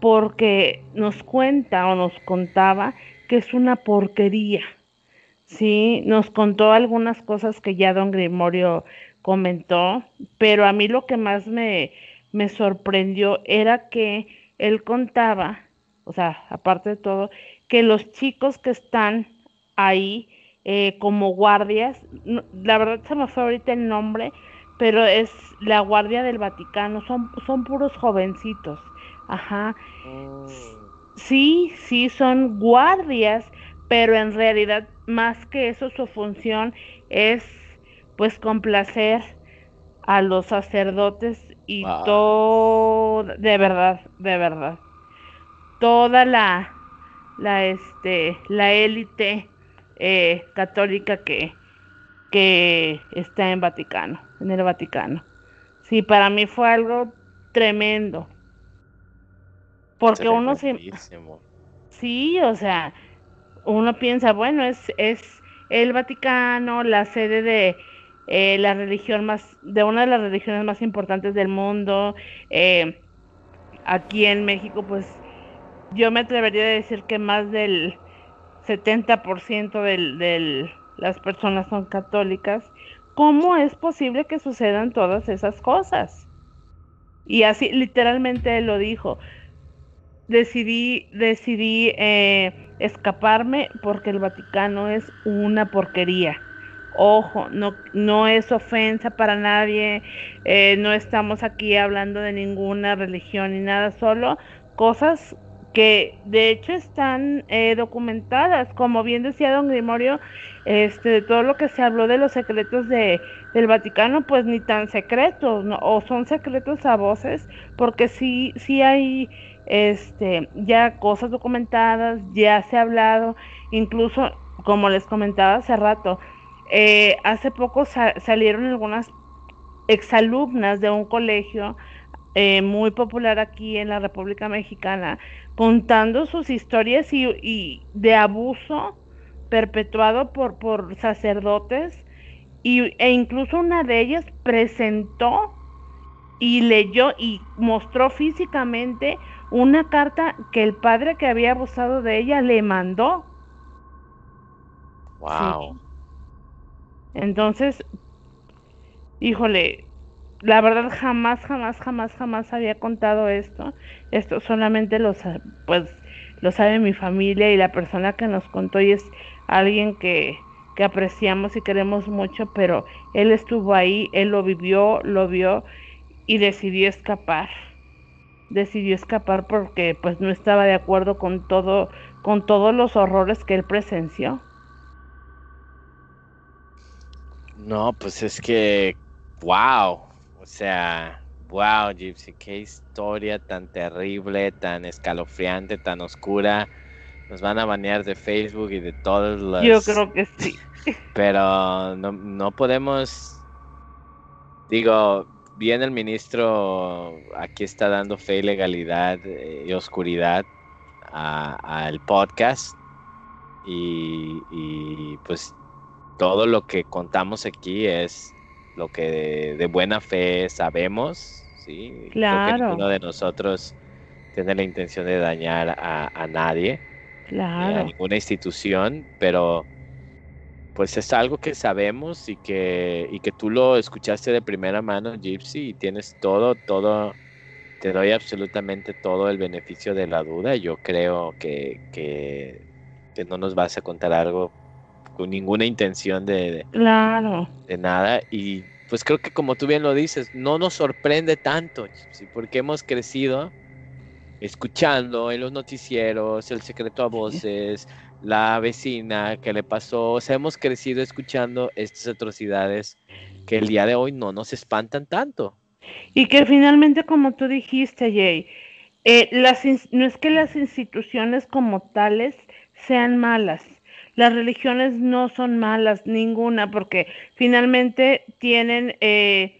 S1: porque nos cuenta o nos contaba que es una porquería Sí, nos contó algunas cosas que ya don Grimorio comentó, pero a mí lo que más me, me sorprendió era que él contaba, o sea, aparte de todo, que los chicos que están ahí eh, como guardias, la verdad se me fue ahorita el nombre, pero es la guardia del Vaticano, son, son puros jovencitos, ajá. Mm. Sí, sí, son guardias, pero en realidad más que eso su función es pues complacer a los sacerdotes y todo de verdad de verdad toda la la este la élite eh, católica que que está en Vaticano en el Vaticano sí para mí fue algo tremendo porque uno se sí o sea uno piensa, bueno, es, es el Vaticano, la sede de eh, la religión más, de una de las religiones más importantes del mundo. Eh, aquí en México, pues yo me atrevería a decir que más del 70% de del, las personas son católicas. ¿Cómo es posible que sucedan todas esas cosas? Y así literalmente lo dijo decidí, decidí eh, escaparme porque el Vaticano es una porquería. Ojo, no, no es ofensa para nadie, eh, no estamos aquí hablando de ninguna religión ni nada, solo cosas que de hecho están eh, documentadas, como bien decía don Grimorio, este, de todo lo que se habló de los secretos de, del Vaticano, pues ni tan secretos, o son secretos a voces, porque sí, sí hay este, ya cosas documentadas, ya se ha hablado, incluso como les comentaba hace rato, eh, hace poco salieron algunas exalumnas de un colegio eh, muy popular aquí en la República Mexicana contando sus historias y, de abuso perpetuado por, por sacerdotes y, e incluso una de ellas presentó y leyó y mostró físicamente una carta que el padre que había abusado de ella le mandó.
S2: Wow.
S1: Entonces, híjole, la verdad jamás, jamás, jamás, jamás había contado esto. Esto solamente los, pues, lo sabe mi familia y la persona que nos contó y es alguien que, que apreciamos y queremos mucho, pero él estuvo ahí, él lo vivió, lo vio y decidió escapar. Decidió escapar porque pues no estaba de acuerdo con todo, con todos los horrores que él presenció.
S2: No, pues es que, wow, o sea, wow, Gypsy, qué historia tan terrible, tan escalofriante, tan oscura. Nos van a banear de Facebook y de todos los...
S1: Yo creo que sí.
S2: Pero no, no podemos, digo, bien el ministro aquí está dando fe y legalidad eh, y oscuridad al podcast y, y, pues todo lo que contamos aquí es lo que de, buena fe sabemos, ¿sí?
S1: Claro.
S2: Creo que ninguno de nosotros tiene la intención de dañar a, a nadie,
S1: claro.
S2: a ninguna institución, pero pues es algo que sabemos y que, y que tú lo escuchaste de primera mano, Gypsy, y tienes todo, todo, te doy absolutamente todo el beneficio de la duda. Yo creo que, que, no nos vas a contar algo con ninguna intención de,
S1: claro.
S2: de nada. Y pues creo que como tú bien lo dices, no nos sorprende tanto, Gypsy, porque hemos crecido escuchando en los noticieros, el secreto a voces, la vecina que le pasó, o sea, hemos crecido escuchando estas atrocidades que el día de hoy no nos espantan tanto.
S1: Y que finalmente, como tú dijiste, Jay, eh, las, no es que las instituciones como tales sean malas, las religiones no son malas, ninguna, porque finalmente tienen, eh,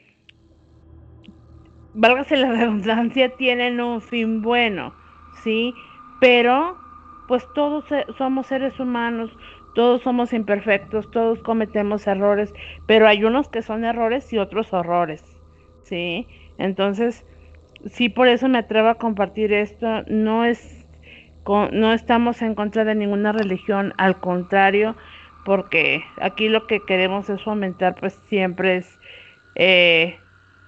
S1: válgase la redundancia, tienen un fin bueno, ¿sí? Pero pues todos somos seres humanos, todos somos imperfectos, todos cometemos errores, pero hay unos que son errores y otros horrores, ¿sí? Entonces, sí, por eso me atrevo a compartir esto, no es, no estamos en contra de ninguna religión, al contrario, porque aquí lo que queremos es fomentar, pues siempre es eh,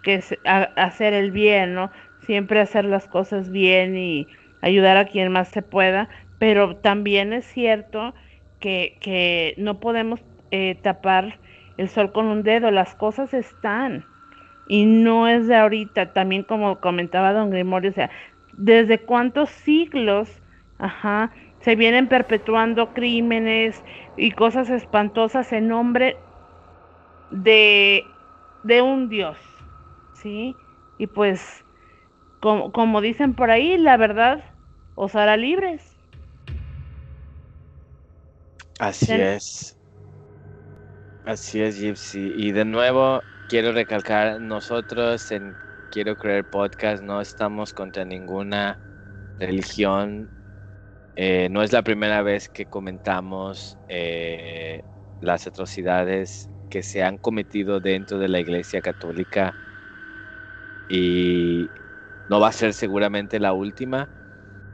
S1: que hacer el bien, ¿no? Siempre hacer las cosas bien y ayudar a quien más se pueda, pero también es cierto que, no podemos eh, tapar el sol con un dedo, las cosas están y no es de ahorita, también como comentaba don Grimorio, o sea, desde cuántos siglos, ajá, se vienen perpetuando crímenes y cosas espantosas en nombre de, de un Dios, ¿sí? Y pues, como, como dicen por ahí, la verdad os hará libres.
S2: Así es. Así es, Gypsy. Y de nuevo, quiero recalcar, nosotros en Quiero Creer Podcast no estamos contra ninguna religión. Eh, no es la primera vez que comentamos eh, las atrocidades que se han cometido dentro de la Iglesia Católica. Y no va a ser seguramente la última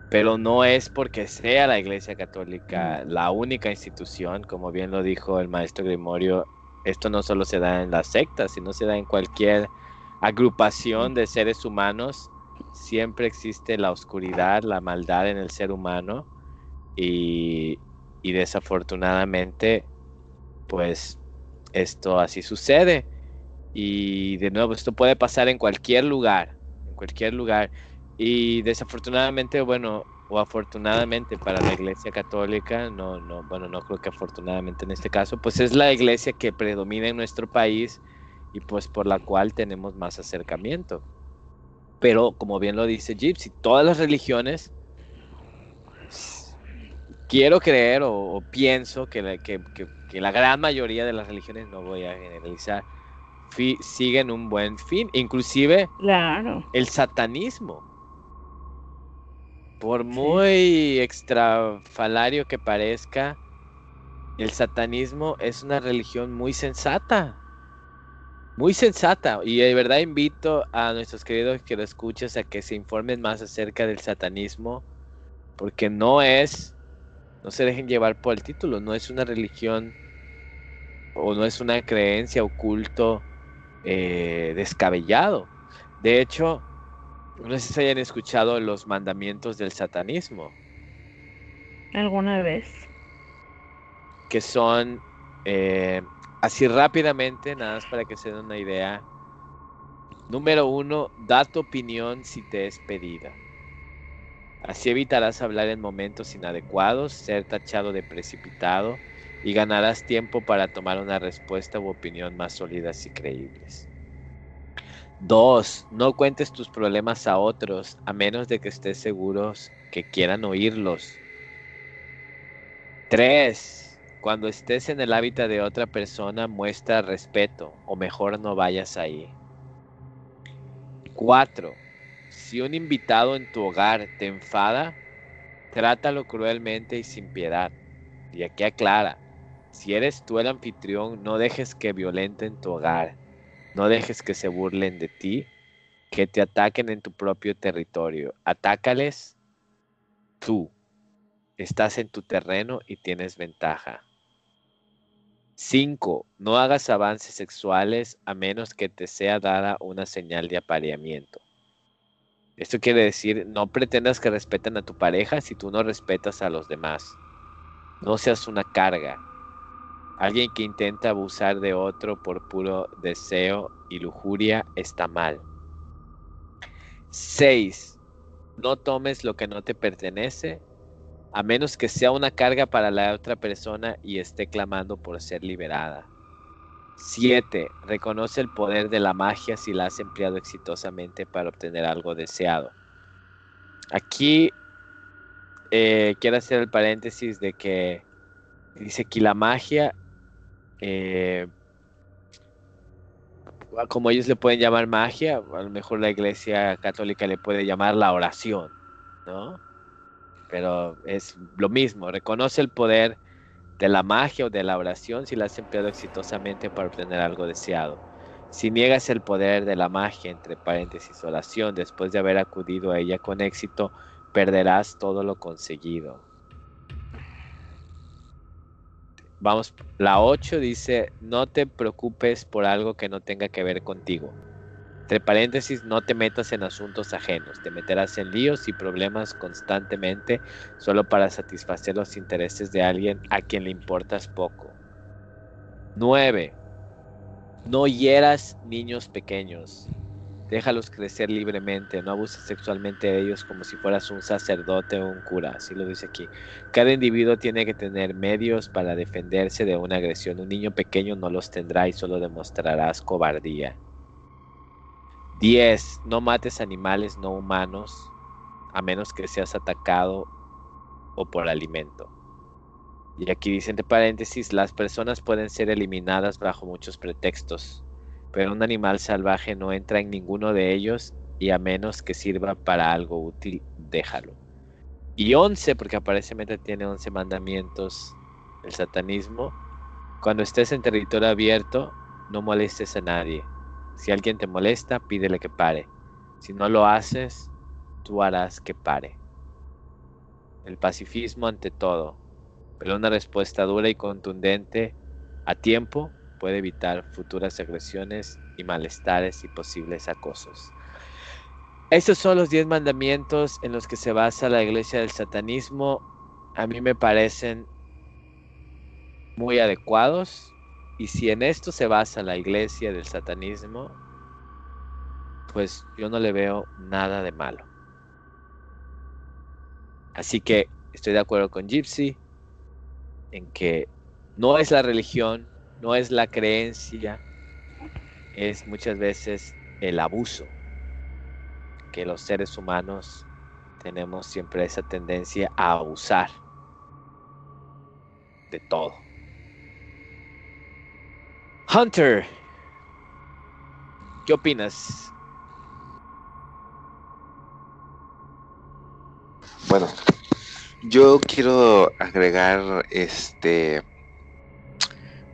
S2: pero no es porque sea la Iglesia Católica la única institución, como bien lo dijo el maestro Grimorio, esto no solo se da en las sectas, sino se da en cualquier agrupación de seres humanos, siempre existe la oscuridad, la maldad en el ser humano y, y desafortunadamente pues esto así sucede y de nuevo esto puede pasar en cualquier lugar, en cualquier lugar y desafortunadamente, bueno, o afortunadamente para la Iglesia Católica, no, no, bueno, no creo que afortunadamente en este caso, pues es la iglesia que predomina en nuestro país y pues por la cual tenemos más acercamiento. Pero como bien lo dice Gypsy, todas las religiones, quiero creer o, pienso que la, que, que, la gran mayoría de las religiones, no voy a generalizar, siguen un buen fin, inclusive
S1: claro.
S2: el satanismo por muy extrafalario que parezca, el satanismo es una religión muy sensata. Muy sensata. Y de verdad invito a nuestros queridos que lo escuches a que se informen más acerca del satanismo. Porque no es, no se dejen llevar por el título, no es una religión o no es una creencia oculto eh, descabellado. De hecho, no sé si hayan escuchado los mandamientos del satanismo.
S1: alguna vez.
S2: Que son, eh, así rápidamente, nada más para que se den una idea. Número uno, da tu opinión si te es pedida. Así evitarás hablar en momentos inadecuados, ser tachado de precipitado y ganarás tiempo para tomar una respuesta u opinión más sólidas y creíbles. Dos, no cuentes tus problemas a otros a menos de que estés seguros que quieran oírlos. Tres, cuando estés en el hábitat de otra persona muestra respeto o mejor no vayas ahí. Cuatro, si un invitado en tu hogar te enfada, trátalo cruelmente y sin piedad. Y aquí aclara, si eres tú el anfitrión, no dejes que violenten tu hogar, no dejes que se burlen de ti, que te ataquen en tu propio territorio. Atácales tú. Estás en tu terreno y tienes ventaja. 5. No hagas avances sexuales a menos que te sea dada una señal de apareamiento. Esto quiere decir, no pretendas que respeten a tu pareja si tú no respetas a los demás. No seas una carga. Alguien que intenta abusar de otro por puro deseo y lujuria está mal. 6. No tomes lo que no te pertenece a menos que sea una carga para la otra persona y esté clamando por ser liberada. 7. Reconoce el poder de la magia si la has empleado exitosamente para obtener algo deseado. Aquí eh, quiero hacer el paréntesis de que dice que la magia, eh, como ellos le pueden llamar magia, a lo mejor la iglesia católica le puede llamar la oración, ¿no? Pero es lo mismo, reconoce el poder de la magia o de la oración si la has empleado exitosamente para obtener algo deseado. Si niegas el poder de la magia, entre paréntesis, oración, después de haber acudido a ella con éxito, perderás todo lo conseguido. Vamos, la 8 dice, no te preocupes por algo que no tenga que ver contigo. Entre paréntesis, no te metas en asuntos ajenos, te meterás en líos y problemas constantemente solo para satisfacer los intereses de alguien a quien le importas poco. 9. No hieras niños pequeños. Déjalos crecer libremente, no abuses sexualmente de ellos como si fueras un sacerdote o un cura, así lo dice aquí. Cada individuo tiene que tener medios para defenderse de una agresión. Un niño pequeño no los tendrá y solo demostrarás cobardía. 10. No mates animales no humanos a menos que seas atacado o por alimento. Y aquí dice entre paréntesis, las personas pueden ser eliminadas bajo muchos pretextos, pero un animal salvaje no entra en ninguno de ellos y a menos que sirva para algo útil, déjalo. Y 11, porque aparentemente tiene 11 mandamientos el satanismo, cuando estés en territorio abierto, no molestes a nadie si alguien te molesta, pídele que pare. Si no lo haces, tú harás que pare. El pacifismo ante todo, pero una respuesta dura y contundente a tiempo puede evitar futuras agresiones y malestares y posibles acosos. Estos son los 10 mandamientos en los que se basa la iglesia del satanismo. A mí me parecen muy adecuados y si en esto se basa la iglesia del satanismo, pues yo no le veo nada de malo. Así que estoy de acuerdo con Gypsy en que no es la religión, no es la creencia, es muchas veces el abuso que los seres humanos tenemos siempre esa tendencia a abusar de todo. Hunter, ¿qué opinas?
S5: Bueno, yo quiero agregar este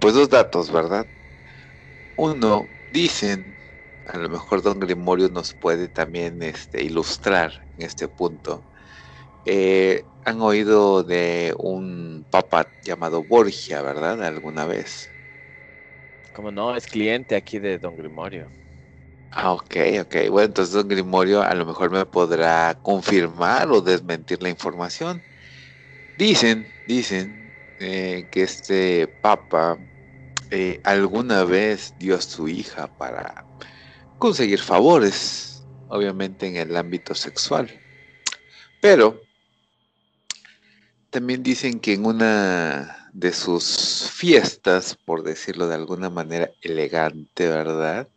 S5: pues dos datos, ¿verdad? Uno, dicen, a lo mejor Don Grimorio nos puede también este, ilustrar en este punto. Eh, han oído de un papa llamado Borgia, ¿verdad? Alguna vez.
S2: Como no, es cliente aquí de Don Grimorio.
S5: Ah, ok, ok. Bueno, entonces Don Grimorio a lo mejor me podrá confirmar o desmentir la información. Dicen, dicen eh, que este papa eh, alguna vez dio a su hija para conseguir favores, obviamente en el ámbito sexual. Pero también dicen que en una de sus fiestas, por decirlo de alguna manera elegante, ¿verdad?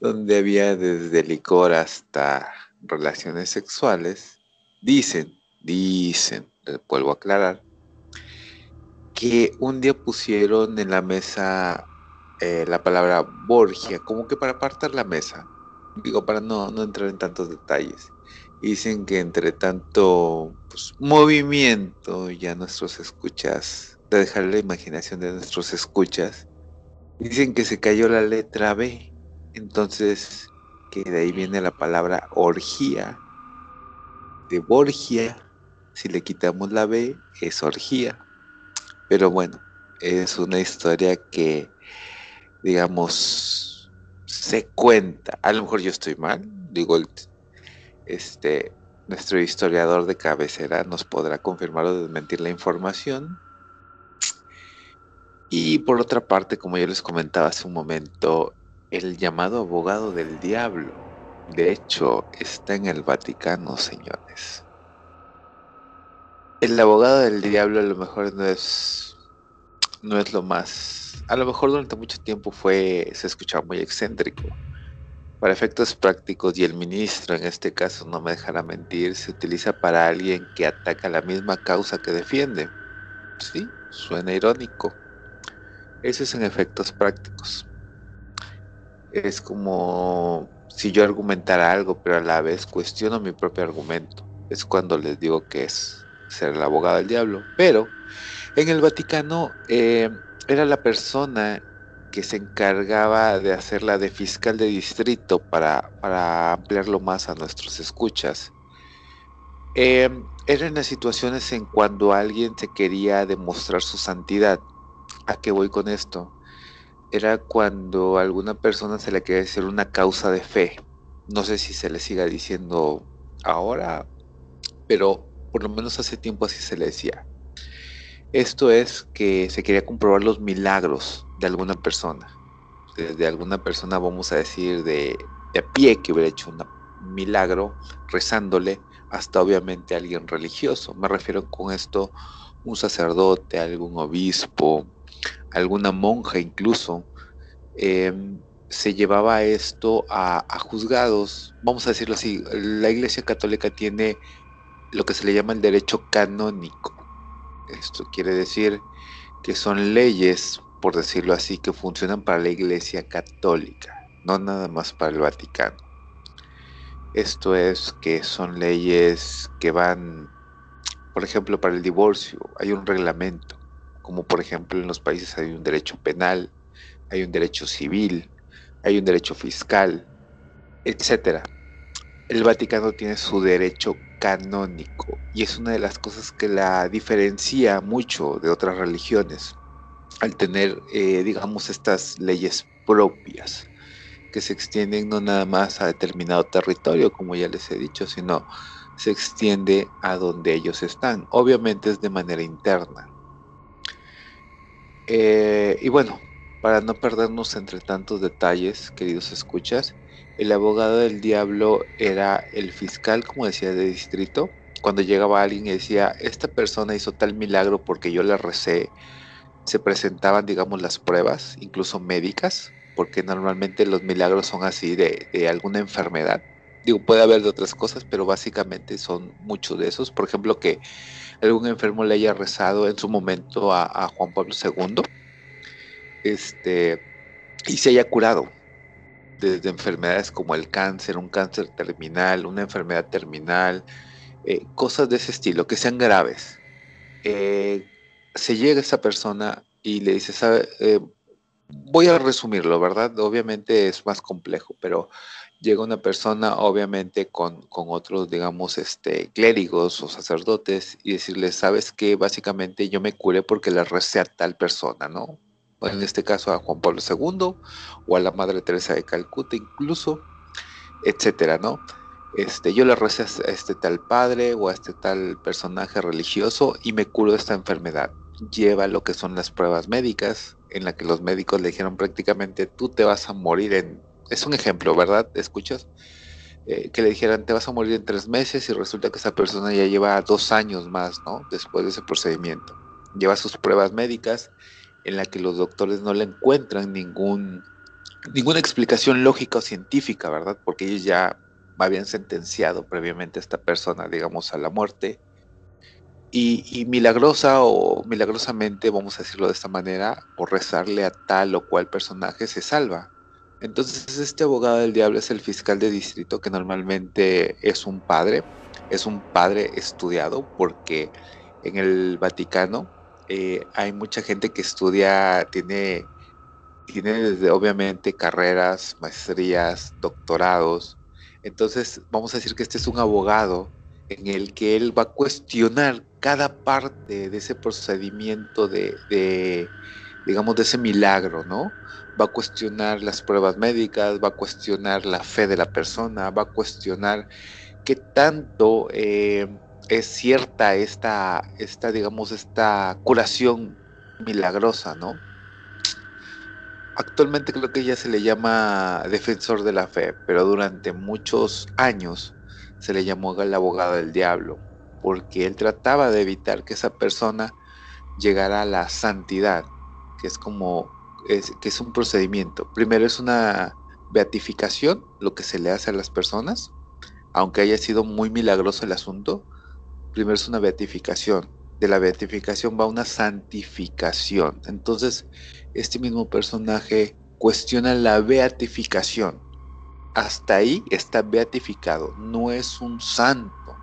S5: Donde había desde licor hasta relaciones sexuales, dicen, dicen, vuelvo a aclarar, que un día pusieron en la mesa eh, la palabra Borgia, como que para apartar la mesa. Digo, para no, no entrar en tantos detalles. Dicen que entre tanto pues, movimiento, ya nuestros escuchas, de dejar la imaginación de nuestros escuchas, dicen que se cayó la letra B. Entonces, que de ahí viene la palabra orgía. De Borgia, si le quitamos la B, es orgía. Pero bueno, es una historia que, digamos, se cuenta. A lo mejor yo estoy mal, digo, este, nuestro historiador de cabecera nos podrá confirmar o desmentir la información. Y por otra parte, como yo les comentaba hace un momento, el llamado abogado del diablo, de hecho, está en el Vaticano, señores. El abogado del diablo a lo mejor no es no es lo más a lo mejor durante mucho tiempo fue se escuchaba muy excéntrico. Para efectos prácticos y el ministro en este caso no me dejará mentir se utiliza para alguien que ataca la misma causa que defiende. Sí suena irónico eso es en efectos prácticos es como si yo argumentara algo pero a la vez cuestiono mi propio argumento es cuando les digo que es ser el abogado del diablo, pero en el Vaticano eh, era la persona que se encargaba de hacerla de fiscal de distrito para, para ampliarlo más a nuestros escuchas. Eh, eran las situaciones en cuando alguien se quería demostrar su santidad. ¿A qué voy con esto? Era cuando a alguna persona se le quería hacer una causa de fe. No sé si se le siga diciendo ahora, pero por lo menos hace tiempo así se le decía. Esto es que se quería comprobar los milagros de alguna persona. De, alguna persona, vamos a decir, de, a pie que hubiera hecho un milagro rezándole, hasta obviamente alguien religioso. Me refiero con esto un sacerdote, algún obispo, alguna monja incluso. Em, se llevaba esto a, a, juzgados, vamos a decirlo así, la Iglesia Católica tiene lo que se le llama el derecho canónico. Esto quiere decir que son leyes, por decirlo así, que funcionan para la Iglesia Católica, no nada más para el Vaticano. Esto es que son leyes que van, por ejemplo, para el divorcio, hay un reglamento, como por ejemplo en los países hay un derecho penal, hay un derecho civil, hay un derecho fiscal, etc. El Vaticano tiene su derecho canónico y es una de las cosas que la diferencia mucho de otras religiones al tener, eh, digamos, estas leyes propias que se extienden no nada más a determinado territorio, como ya les he dicho, sino se extiende a donde ellos están. Obviamente es de manera interna. Eh, y bueno, para no perdernos entre tantos detalles, queridos escuchas, el abogado del diablo era el fiscal, como decía, de distrito. Cuando llegaba alguien y decía, esta persona hizo tal milagro porque yo le recé, se presentaban, digamos, las pruebas, incluso médicas, porque normalmente los milagros son así de, alguna enfermedad. Digo, puede haber de otras cosas, pero básicamente son muchos de esos. Por ejemplo, que algún enfermo le haya rezado en su momento a, a Juan Pablo II este, y se haya curado desde enfermedades como el cáncer, un cáncer terminal, una enfermedad terminal, eh, cosas de ese estilo, que sean graves. Eh, se llega esa persona y le dice, ¿sabe? Eh, voy a resumirlo, ¿verdad? Obviamente es más complejo, pero llega una persona, obviamente, con, con otros, digamos, este, clérigos o sacerdotes y decirle, ¿sabes qué? Básicamente yo me curé porque le recé a tal persona, ¿no? en este caso a Juan Pablo II o a la Madre Teresa de Calcuta incluso, etcétera, ¿no? este, yo le recé a este tal padre o a este tal personaje religioso y me curo de esta enfermedad. Lleva lo que son las pruebas médicas, en la que los médicos le dijeron prácticamente tú te vas a morir en... Es un ejemplo, ¿verdad? ¿Escuchas? Eh, que le dijeran te vas a morir en tres meses y resulta que esa persona ya lleva dos años más, ¿no? Después de ese procedimiento. Lleva sus pruebas médicas en la que los doctores no le encuentran ningún, ninguna explicación lógica o científica, ¿verdad? Porque ellos ya habían sentenciado previamente a esta persona, digamos, a la muerte. Y, milagrosa o milagrosamente, vamos a decirlo de esta manera, o rezarle a tal o cual personaje se salva. Entonces este abogado del diablo es el fiscal de distrito que normalmente es un padre, es un padre estudiado porque en el Vaticano eh, hay mucha gente que estudia, tiene, tiene desde obviamente carreras, maestrías, doctorados, entonces, vamos a decir que este es un abogado en el que él va a cuestionar cada parte de ese procedimiento de, digamos, de ese milagro, ¿no? Va a cuestionar las pruebas médicas, va a cuestionar la fe de la persona, va a cuestionar qué tanto eh, es cierta esta, esta, digamos, esta curación milagrosa, ¿no? Actualmente creo que ya se le llama defensor de la fe, pero durante muchos años se le llamó el abogado del diablo, porque él trataba de evitar que esa persona llegara a la santidad, que es como es, que es un procedimiento. Primero es una beatificación, lo que se le hace a las personas, aunque haya sido muy milagroso el asunto. Primero es una beatificación. De la beatificación va una santificación. Entonces, este mismo personaje cuestiona la beatificación. Hasta ahí está beatificado, no es un santo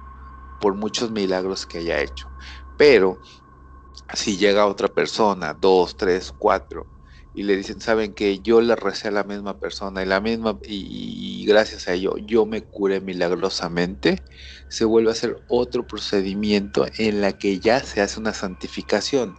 S5: por muchos milagros que haya hecho. Pero si llega otra persona, dos, tres, cuatro, y le dicen, saben que yo le recé a la misma persona y la misma, y, y, gracias a ello yo me curé milagrosamente, se vuelve a hacer otro procedimiento en la que ya se hace una santificación.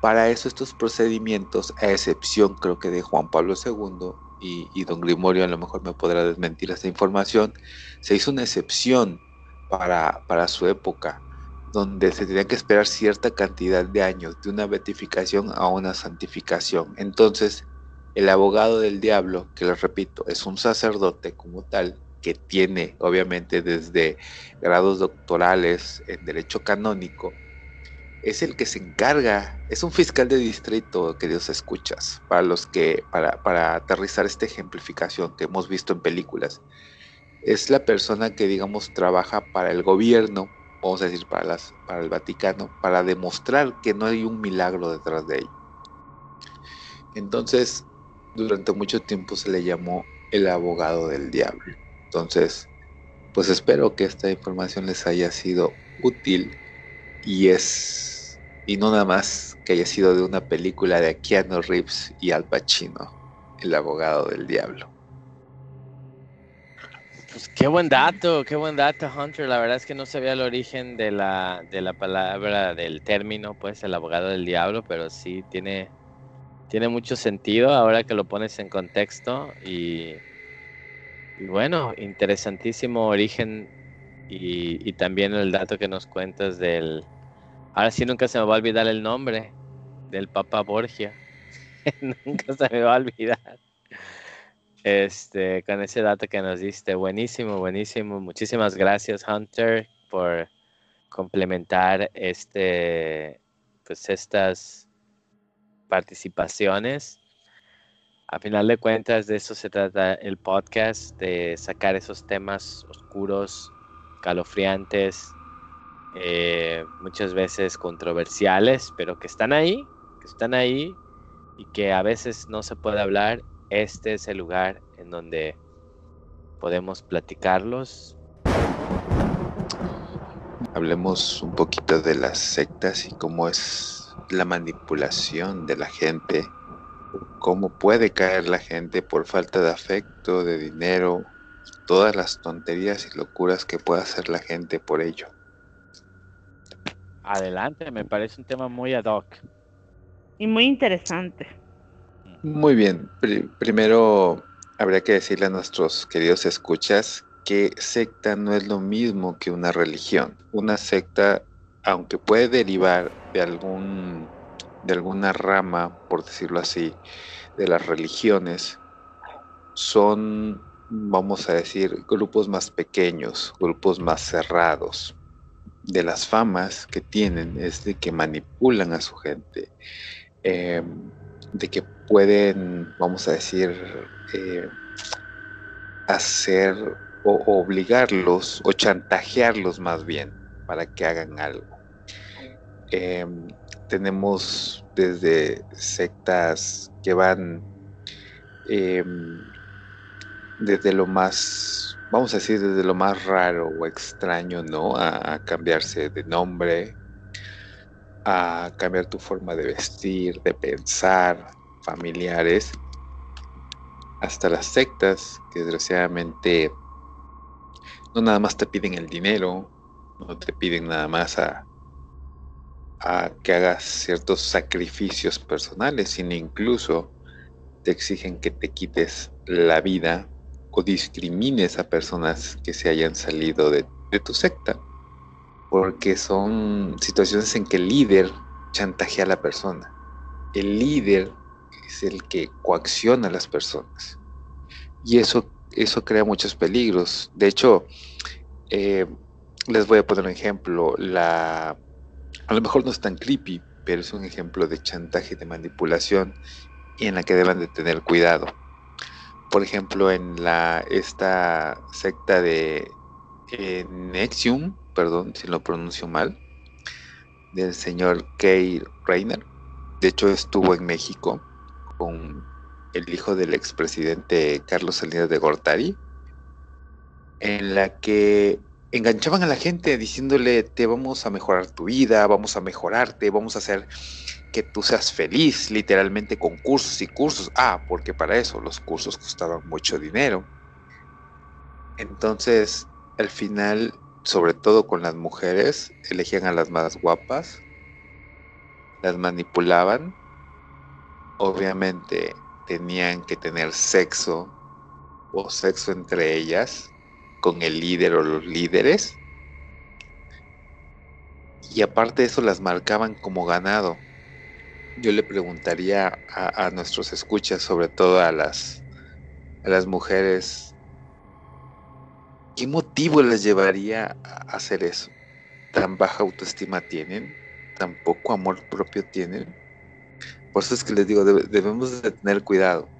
S5: Para eso estos procedimientos, a excepción creo que de Juan Pablo II, y, don Grimorio a lo mejor me podrá desmentir esta información, se hizo una excepción para, para su época, donde se tenía que esperar cierta cantidad de años de una beatificación a una santificación. Entonces, el abogado del diablo, que les repito, es un sacerdote como tal, que tiene obviamente desde grados doctorales en derecho canónico, es el que se encarga, es un fiscal de distrito, que Dios escuchas, para los que, para, para aterrizar esta ejemplificación que hemos visto en películas. Es la persona que, digamos, trabaja para el gobierno, vamos a decir, para, las, para el Vaticano, para demostrar que no hay un milagro detrás de él. Entonces, durante mucho tiempo se le llamó el abogado del diablo. Entonces, pues espero que esta información les haya sido útil y es y no nada más que haya sido de una película de Keanu Reeves y Al Pacino, el abogado del diablo.
S2: Pues qué buen dato, qué buen dato, Hunter. La verdad es que no sabía el origen de la, de la palabra, del término, pues, el abogado del diablo, pero sí tiene, tiene mucho sentido ahora que lo pones en contexto. Y, bueno, interesantísimo origen y, y también el dato que nos cuentas del, Ahora sí nunca se me va a olvidar el nombre del Papa Borgia. nunca se me va a olvidar. Este, con ese dato que nos diste. Buenísimo, buenísimo. Muchísimas gracias, Hunter, por complementar este, pues estas participaciones. A final de cuentas, de eso se trata el podcast, de sacar esos temas oscuros, calofriantes, eh, muchas veces controversiales, pero que están ahí, que están ahí y que a veces no se puede hablar. Este es el lugar en donde podemos platicarlos.
S5: Hablemos un poquito de las sectas y cómo es la manipulación de la gente, cómo puede caer la gente por falta de afecto, de dinero, todas las tonterías y locuras que puede hacer la gente por ello.
S2: Adelante, me parece un tema muy ad hoc.
S1: Y muy interesante.
S5: Muy bien. primero, habría que decirle a nuestros queridos escuchas que secta no es lo mismo que una religión. Una secta, aunque puede derivar de algún de alguna rama, por decirlo así, de las religiones, son, vamos a decir, grupos más pequeños, grupos más cerrados. De las famas que tienen es de que manipulan a su gente, em, de que pueden, vamos a decir, eh, hacer o obligarlos o chantajearlos más bien para que hagan algo. Em, tenemos desde sectas que van em, desde lo más, vamos a decir, desde lo más raro o extraño, ¿no? A, cambiarse de nombre, a cambiar tu forma de vestir, de pensar, familiares, hasta las sectas que desgraciadamente no nada más te piden el dinero, no te piden nada más a, que hagas ciertos sacrificios personales, sino incluso te exigen que te quites la vida o discrimines a personas que se hayan salido de, tu secta, porque son situaciones en que el líder chantajea a la persona. El líder es el que coacciona a las personas. Y eso, eso crea muchos peligros. De hecho, eh, les voy a poner un ejemplo. La, a lo mejor no es tan creepy, pero es un ejemplo de chantaje de manipulación y en la que deben de tener cuidado. Por ejemplo, en la esta secta de Nexium, perdón si lo pronuncio mal, del señor Kay Reiner. De hecho, estuvo en México con el hijo del expresidente Carlos Salinas de Gortari, en la que enganchaban a la gente diciéndole, te vamos a mejorar tu vida, vamos a mejorarte, vamos a hacer que tú seas feliz, literalmente con cursos y cursos. Ah, porque para eso los cursos costaban mucho dinero. Entonces, al final, sobre todo con las mujeres, elegían a las más guapas, las manipulaban, obviamente tenían que tener sexo o sexo entre ellas con el líder o los líderes. Y aparte de eso las marcaban como ganado. Yo le preguntaría a, nuestros escuchas, sobre todo a las, a las mujeres, ¿qué motivo les llevaría a hacer eso? ¿Tan baja autoestima tienen? ¿Tan poco amor propio tienen? Por eso es que les digo, debemos de tener cuidado.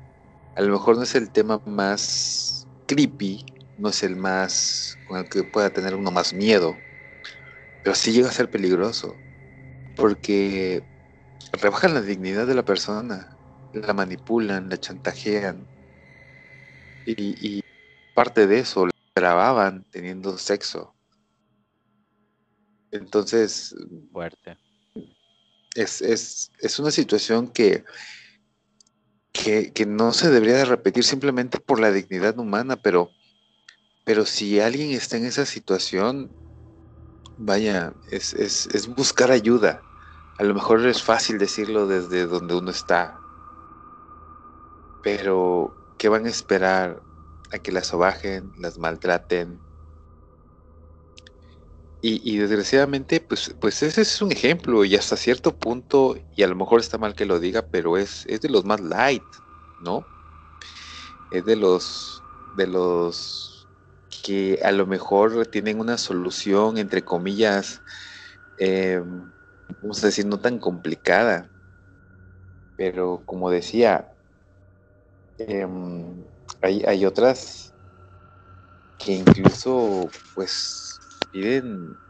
S5: A lo mejor no es el tema más creepy no es el más con el que pueda tener uno más miedo, pero sí llega a ser peligroso, porque rebajan la dignidad de la persona, la manipulan, la chantajean, y, parte de eso la grababan teniendo sexo. Entonces,
S2: fuerte.
S5: Es, es, una situación que, que, no se debería de repetir simplemente por la dignidad humana, pero pero si alguien está en esa situación, vaya, es, buscar ayuda. A lo mejor es fácil decirlo desde donde uno está. Pero, ¿qué van a esperar? A que las sobajen, las maltraten. Y, desgraciadamente, pues, pues ese es un ejemplo y hasta cierto punto, y a lo mejor está mal que lo diga, pero es, es de los más light, ¿no? Es de los, de los que a lo mejor tienen una solución, entre comillas, eh, vamos a decir, no tan complicada. Pero como decía, em, hay, hay otras que incluso pues piden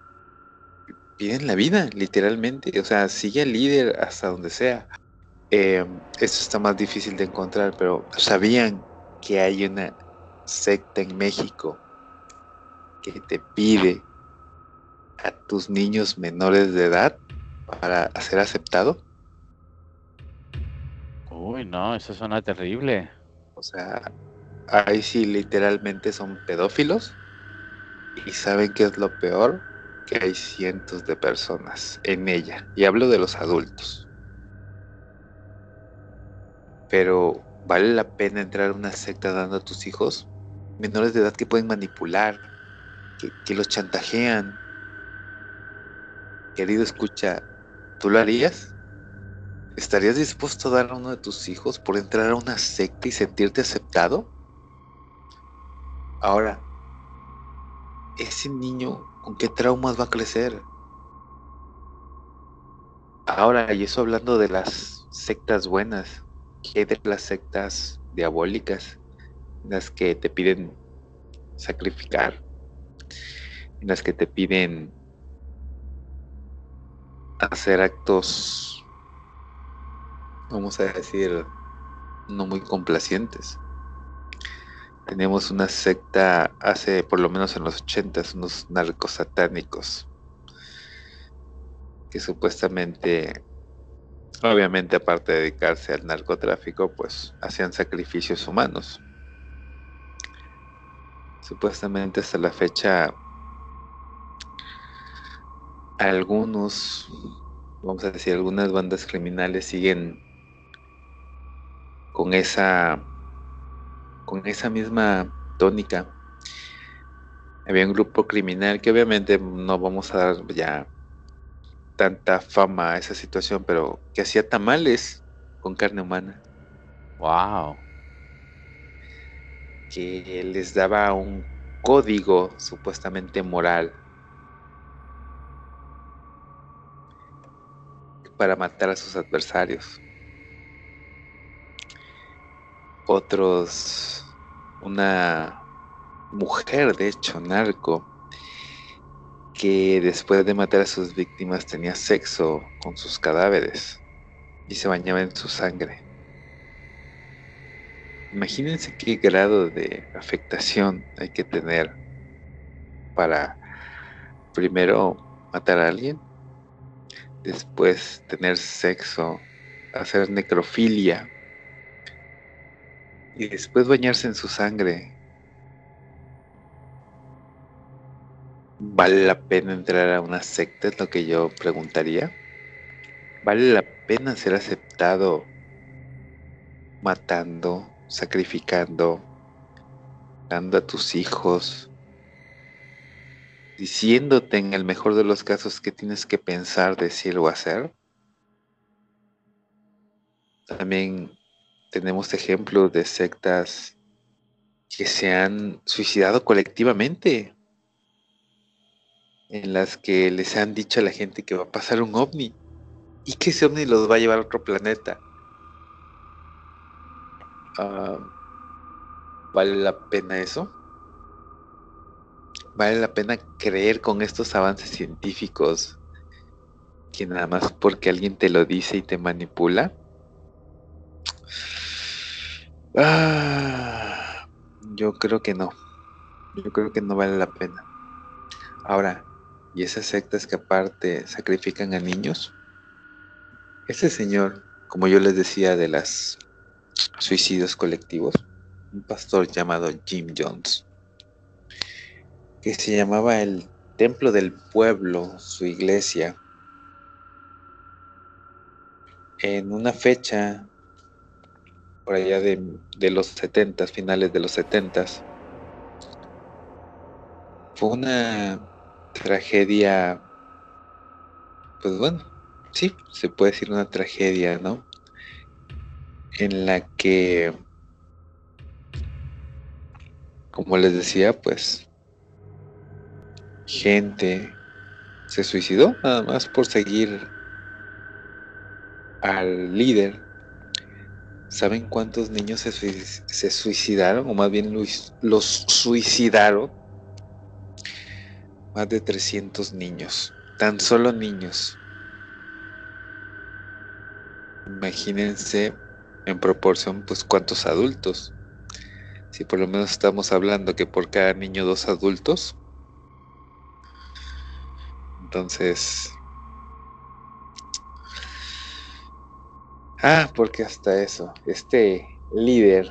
S5: piden la vida, literalmente. O sea, sigue al líder hasta donde sea. Eh, esto está más difícil de encontrar, pero sabían que hay una secta en México que te pide a tus niños menores de edad para ser aceptado?
S2: Uy, no, eso suena terrible.
S5: O sea, ahí sí literalmente son pedófilos y saben que es lo peor, que hay cientos de personas en ella. Y hablo de los adultos. Pero, ¿vale la pena entrar a una secta dando a tus hijos? menores de edad que pueden manipular, que, que los chantajean. Querido escucha, ¿tú lo harías? ¿Estarías dispuesto a dar a uno de tus hijos por entrar a una secta y sentirte aceptado? Ahora, ese niño, ¿con qué traumas va a crecer? Ahora, y eso hablando de las sectas buenas, ¿qué hay de las sectas diabólicas? Las que te piden sacrificar, las que te piden hacer actos, vamos a decir, no muy complacientes. Tenemos una secta hace por lo menos en los ochentas, unos narcos satánicos que supuestamente, obviamente aparte de dedicarse al narcotráfico, pues hacían sacrificios humanos. Supuestamente hasta la fecha algunos, vamos a decir, algunas bandas criminales siguen con esa con esa misma tónica. Había un grupo criminal que obviamente no vamos a dar ya tanta fama a esa situación, pero que hacía tamales con carne humana.
S2: Wow.
S5: Que les daba un código supuestamente moral para matar a sus adversarios. Otros, una mujer, de hecho, narco, que después de matar a sus víctimas tenía sexo con sus cadáveres y se bañaba en su sangre. Imagínense qué grado de afectación hay que tener para primero matar a alguien, después tener sexo, hacer necrofilia y después bañarse en su sangre. ¿Vale la pena entrar a una secta? Es lo que yo preguntaría. ¿Vale la pena ser aceptado matando, sacrificando, dando a tus hijos, diciéndote en el mejor de los casos que tienes que pensar, decir o hacer? También tenemos ejemplos de sectas que se han suicidado colectivamente, en las que les han dicho a la gente que va a pasar un ovni y que ese ovni los va a llevar a otro planeta. Ah, ¿Vale la pena eso? ¿Vale la pena creer con estos avances científicos que nada más porque alguien te lo dice y te manipula? Ah, yo creo que no. Yo creo que no vale la pena. Ahora, ¿y esas sectas que aparte sacrifican a niños? Ese señor, como yo les decía, de las suicidios colectivos, un pastor llamado Jim Jones, que se llamaba el Templo del Pueblo, su iglesia, en una fecha por allá de, de los 70, finales de los 70. Fue una tragedia, pues bueno, sí, se puede decir una tragedia, ¿no? En la que, como les decía, pues gente se suicidó nada más por seguir al líder ¿Saben cuántos niños se, suicidaron? O más bien los, suicidaron. Más de 300 niños. Tan solo niños. Imagínense en proporción, pues cuántos adultos. Si por lo menos estamos hablando que por cada niño dos adultos. Entonces, Ah, porque hasta eso, este líder,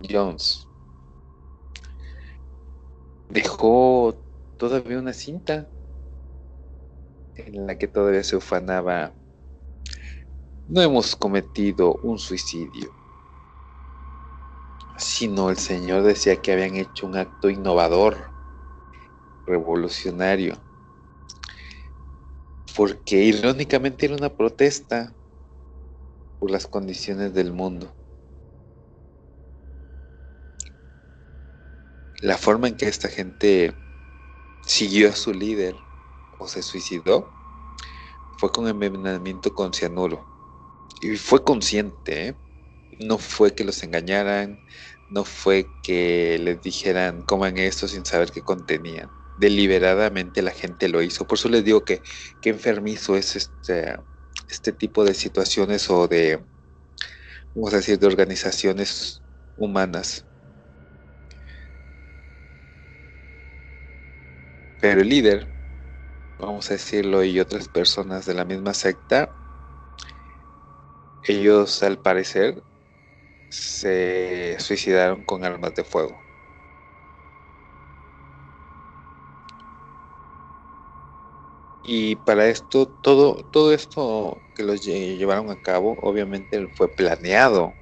S5: Jones, dejó todavía una cinta en la que todavía se ufanaba. No hemos cometido un suicidio. sino el Señor decía que habían hecho un acto innovador, revolucionario, porque irónicamente era una protesta por las condiciones del mundo. La forma en que esta gente siguió a su líder o se suicidó fue con envenenamiento con cianuro. Y fue consciente, ¿eh? no fue que los engañaran, no fue que les dijeran coman esto sin saber qué contenían. Deliberadamente la gente lo hizo. Por eso les digo que, que enfermizo es este, este tipo de situaciones o de, vamos a decir, de organizaciones humanas. Pero el líder, vamos a decirlo, y otras personas de la misma secta, ellos al parecer se suicidaron con armas de fuego. Y para esto, todo, todo esto que los llevaron a cabo, obviamente fue planeado,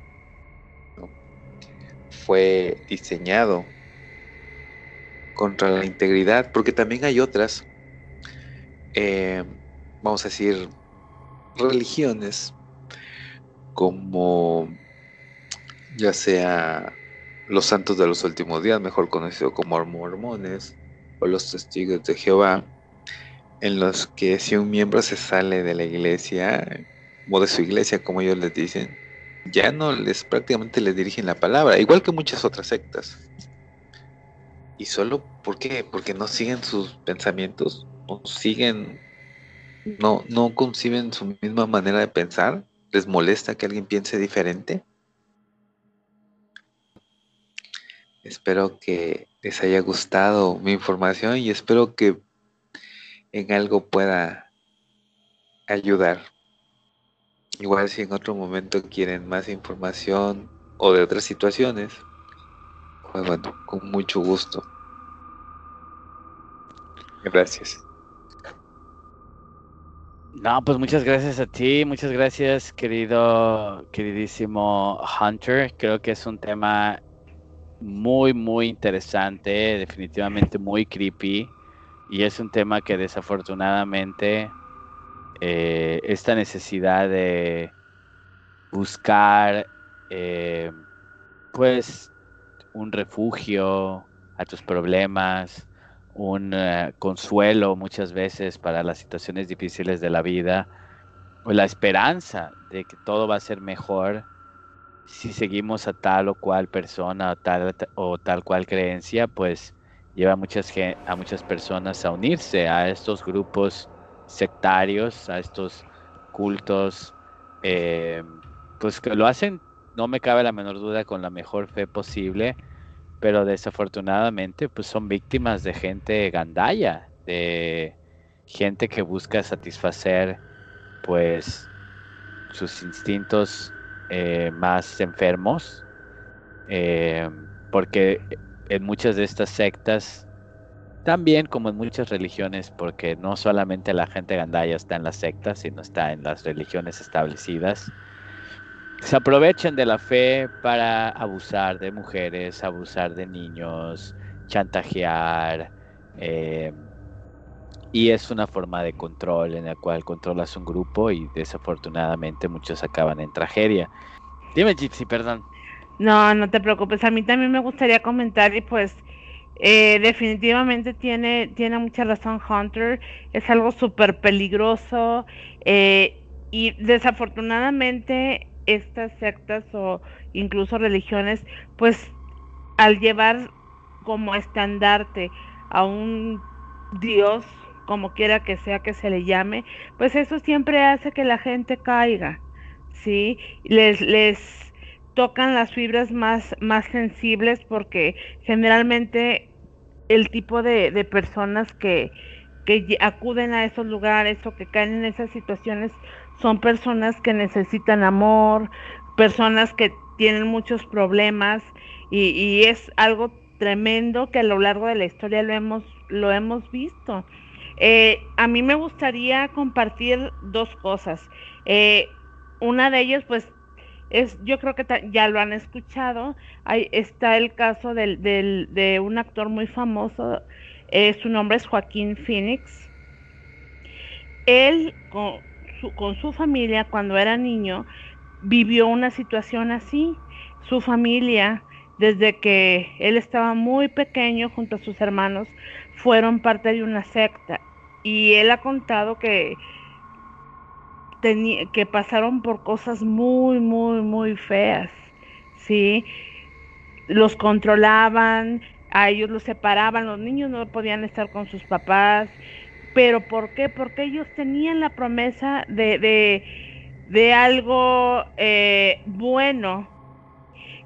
S5: fue diseñado contra la integridad, porque también hay otras, eh, vamos a decir, religiones, como ya sea los santos de los últimos días, mejor conocido como mormones, o los testigos de Jehová, en los que si un miembro se sale de la iglesia, o de su iglesia, como ellos les dicen, ya no les prácticamente les dirigen la palabra, igual que muchas otras sectas. Y solo, ¿por qué? Porque no siguen sus pensamientos, no siguen, no, no conciben su misma manera de pensar, les molesta que alguien piense diferente. Espero que les haya gustado mi información y espero que en algo pueda ayudar. Igual si en otro momento quieren más información o de otras situaciones, pues bueno, con mucho gusto. Gracias.
S2: No, pues muchas gracias a ti, muchas gracias querido, queridísimo Hunter. Creo que es un tema muy, muy interesante, definitivamente muy creepy. Y es un tema que desafortunadamente eh, esta necesidad de buscar eh, pues un refugio a tus problemas, un eh, consuelo muchas veces para las situaciones difíciles de la vida, o la esperanza de que todo va a ser mejor si seguimos a tal o cual persona o tal, o tal cual creencia, pues lleva a muchas, a muchas personas a unirse a estos grupos sectarios, a estos cultos, eh, pues que lo hacen, no me cabe la menor duda, con la mejor fe posible, pero desafortunadamente pues son víctimas de gente gandaya, de gente que busca satisfacer pues sus instintos eh, más enfermos, eh, porque en muchas de estas sectas, también como en muchas religiones, porque no solamente la gente gandaya está en las sectas, sino está en las religiones establecidas, se aprovechan de la fe para abusar de mujeres, abusar de niños, chantajear, eh, y es una forma de control en la cual controlas un grupo y desafortunadamente muchos acaban en tragedia. Dime, Gypsy, perdón.
S1: No, no te preocupes. A mí también me gustaría comentar y pues eh, definitivamente tiene, tiene mucha razón Hunter. Es algo súper peligroso eh, y desafortunadamente estas sectas o incluso religiones pues al llevar como estandarte a un Dios como quiera que sea que se le llame, pues eso siempre hace que la gente caiga, ¿sí? Les, les tocan las fibras más, más sensibles porque generalmente el tipo de, personas que, que acuden a esos lugares o que caen en esas situaciones son personas que necesitan amor, personas que tienen muchos problemas y, y, es algo tremendo que a lo largo de la historia lo hemos, lo hemos visto. Eh, a mí me gustaría compartir dos cosas. Eh, una de ellas, pues, es, yo creo que ya lo han escuchado. Ahí está el caso del, del, de un actor muy famoso, eh, su nombre es Joaquín Phoenix. Él con su, con su familia cuando era niño vivió una situación así. Su familia, desde que él estaba muy pequeño junto a sus hermanos, fueron parte de una secta. Y él ha contado que que pasaron por cosas muy, muy, muy feas, ¿sí? Los controlaban, a ellos los separaban, los niños no podían estar con sus papás, pero ¿por qué? Porque ellos tenían la promesa de, de, de algo eh, bueno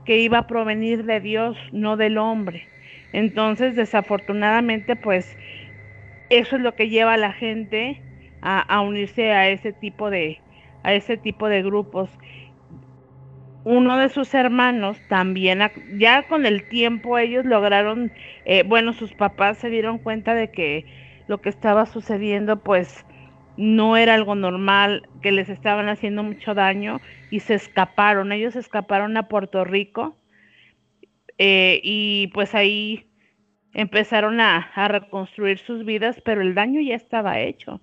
S1: que iba a provenir de Dios, no del hombre. Entonces, desafortunadamente, pues, eso es lo que lleva a la gente a, unirse a ese tipo de a ese tipo de grupos. Uno de sus hermanos también, ya con el tiempo ellos lograron, eh, bueno, sus papás se dieron cuenta de que lo que estaba sucediendo pues no era algo normal, que les estaban haciendo mucho daño y se escaparon, ellos escaparon a Puerto Rico eh, y pues ahí empezaron a, a, reconstruir sus vidas, pero el daño ya estaba hecho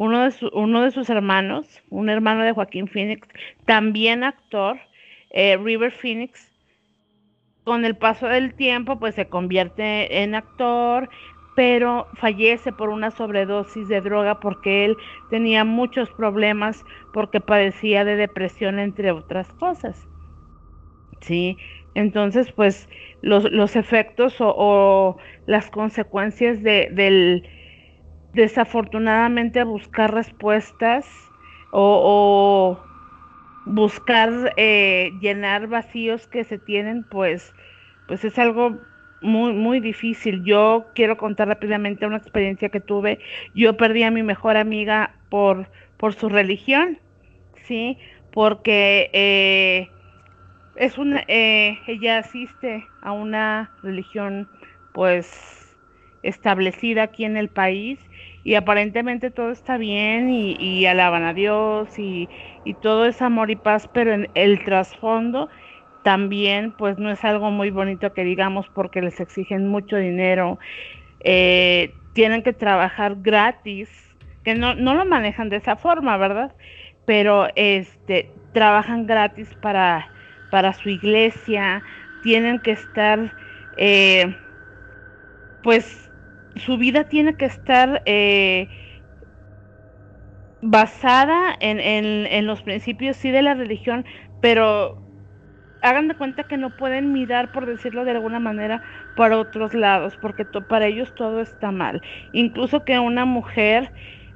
S1: uno de, uno de sus hermanos, un hermano de Joaquín Phoenix, también actor, eh, River Phoenix, con el paso del tiempo pues se convierte en actor, pero fallece por una sobredosis de droga porque él tenía muchos problemas porque padecía de depresión entre otras cosas. Sí, entonces pues los, los efectos o, las consecuencias de, del desafortunadamente buscar respuestas o, buscar eh, llenar vacíos que se tienen, pues, pues es algo muy, muy difícil. Yo quiero contar rápidamente una experiencia que tuve. Yo perdí a mi mejor amiga por, por su religión, ¿sí? Porque eh, es una, eh, ella asiste a una religión, pues, establecida aquí en el país y aparentemente todo está bien y, alaban a Dios y, todo es amor y paz, pero en el trasfondo también pues no es algo muy bonito que digamos porque les exigen mucho dinero, eh, tienen que trabajar gratis, que no, no lo manejan de esa forma, ¿verdad? Pero este trabajan gratis para, para su iglesia, tienen que estar eh, pues su vida tiene que estar eh, basada en, en, los principios sí de la religión, pero hagan de cuenta que no pueden mirar, por decirlo de alguna manera, para otros lados, porque para ellos todo está mal. Incluso que una mujer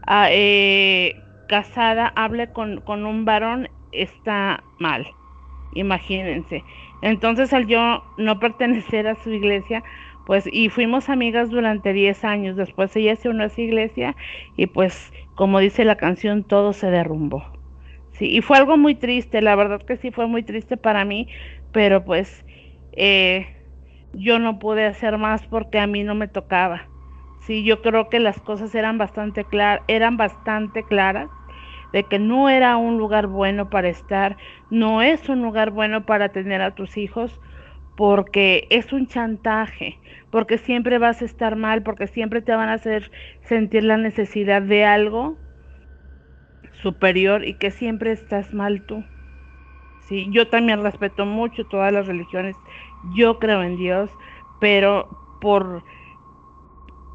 S1: ah, eh, casada hable con, con un varón está mal, imagínense. Entonces al yo no pertenecer a su iglesia, pues y fuimos amigas durante 10 años. Después ella se unió a esa iglesia y pues como dice la canción, todo se derrumbó. Sí, y fue algo muy triste, la verdad que sí fue muy triste para mí, pero pues eh, yo no pude hacer más porque a mí no me tocaba. Sí, yo creo que las cosas eran bastante claras, eran bastante claras de que no era un lugar bueno para estar, no es un lugar bueno para tener a tus hijos, porque es un chantaje, porque siempre vas a estar mal, porque siempre te van a hacer sentir la necesidad de algo superior y que siempre estás mal tú. Sí, yo también respeto mucho todas las religiones, yo creo en Dios, pero por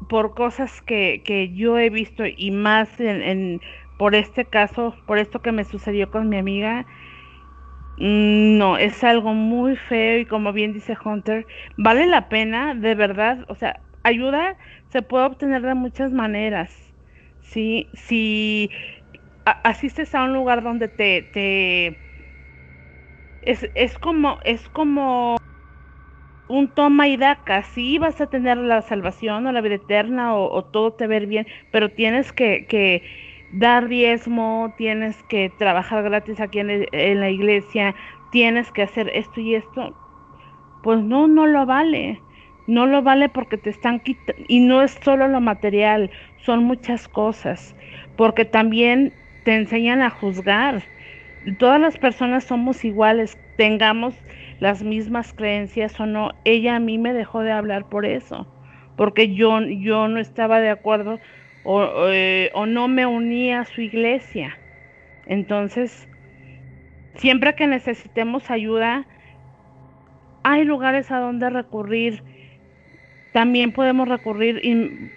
S1: por cosas que, que yo he visto y más en, en, por este caso, por esto que me sucedió con mi amiga, no, es algo muy feo y como bien dice Hunter, vale la pena, de verdad, o sea, ayuda se puede obtener de muchas maneras. ¿sí? Si asistes a un lugar donde te, te es, es como es como un toma y daca, sí vas a tener la salvación o la vida eterna o, todo te ver bien, pero tienes que, que dar diezmo, tienes que trabajar gratis aquí en, en, la iglesia, tienes que hacer esto y esto, pues no, no lo vale. No lo vale porque te están quitando, y no es solo lo material, son muchas cosas, porque también te enseñan a juzgar. todas las personas somos iguales, tengamos las mismas creencias o no. Ella a mí me dejó de hablar por eso, porque yo, yo no estaba de acuerdo o, eh, o no me unía a su iglesia. Entonces, siempre que necesitemos ayuda, hay lugares a donde recurrir. También podemos recurrir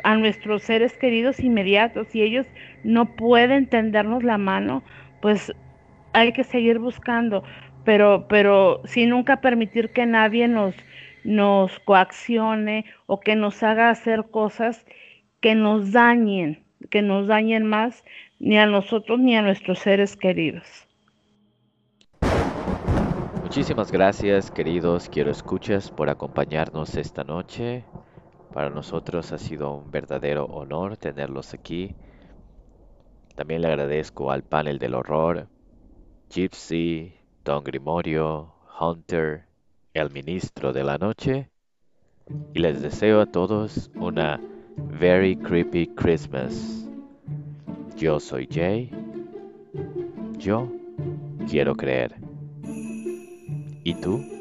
S1: a nuestros seres queridos inmediatos. Si ellos no pueden tendernos la mano, pues hay que seguir buscando. Pero, pero sin nunca permitir que nadie nos, nos coaccione o que nos haga hacer cosas que nos dañen, que nos dañen más ni a nosotros ni a nuestros seres queridos.
S2: Muchísimas gracias, queridos quiero escuchas, por acompañarnos esta noche. Para nosotros ha sido un verdadero honor tenerlos aquí. También le agradezco al panel del horror, Gypsy, Don Grimorio, Hunter, el ministro de la noche. Y les deseo a todos una very creepy Christmas. Yo soy Jay. Yo quiero creer. ¿Y tú?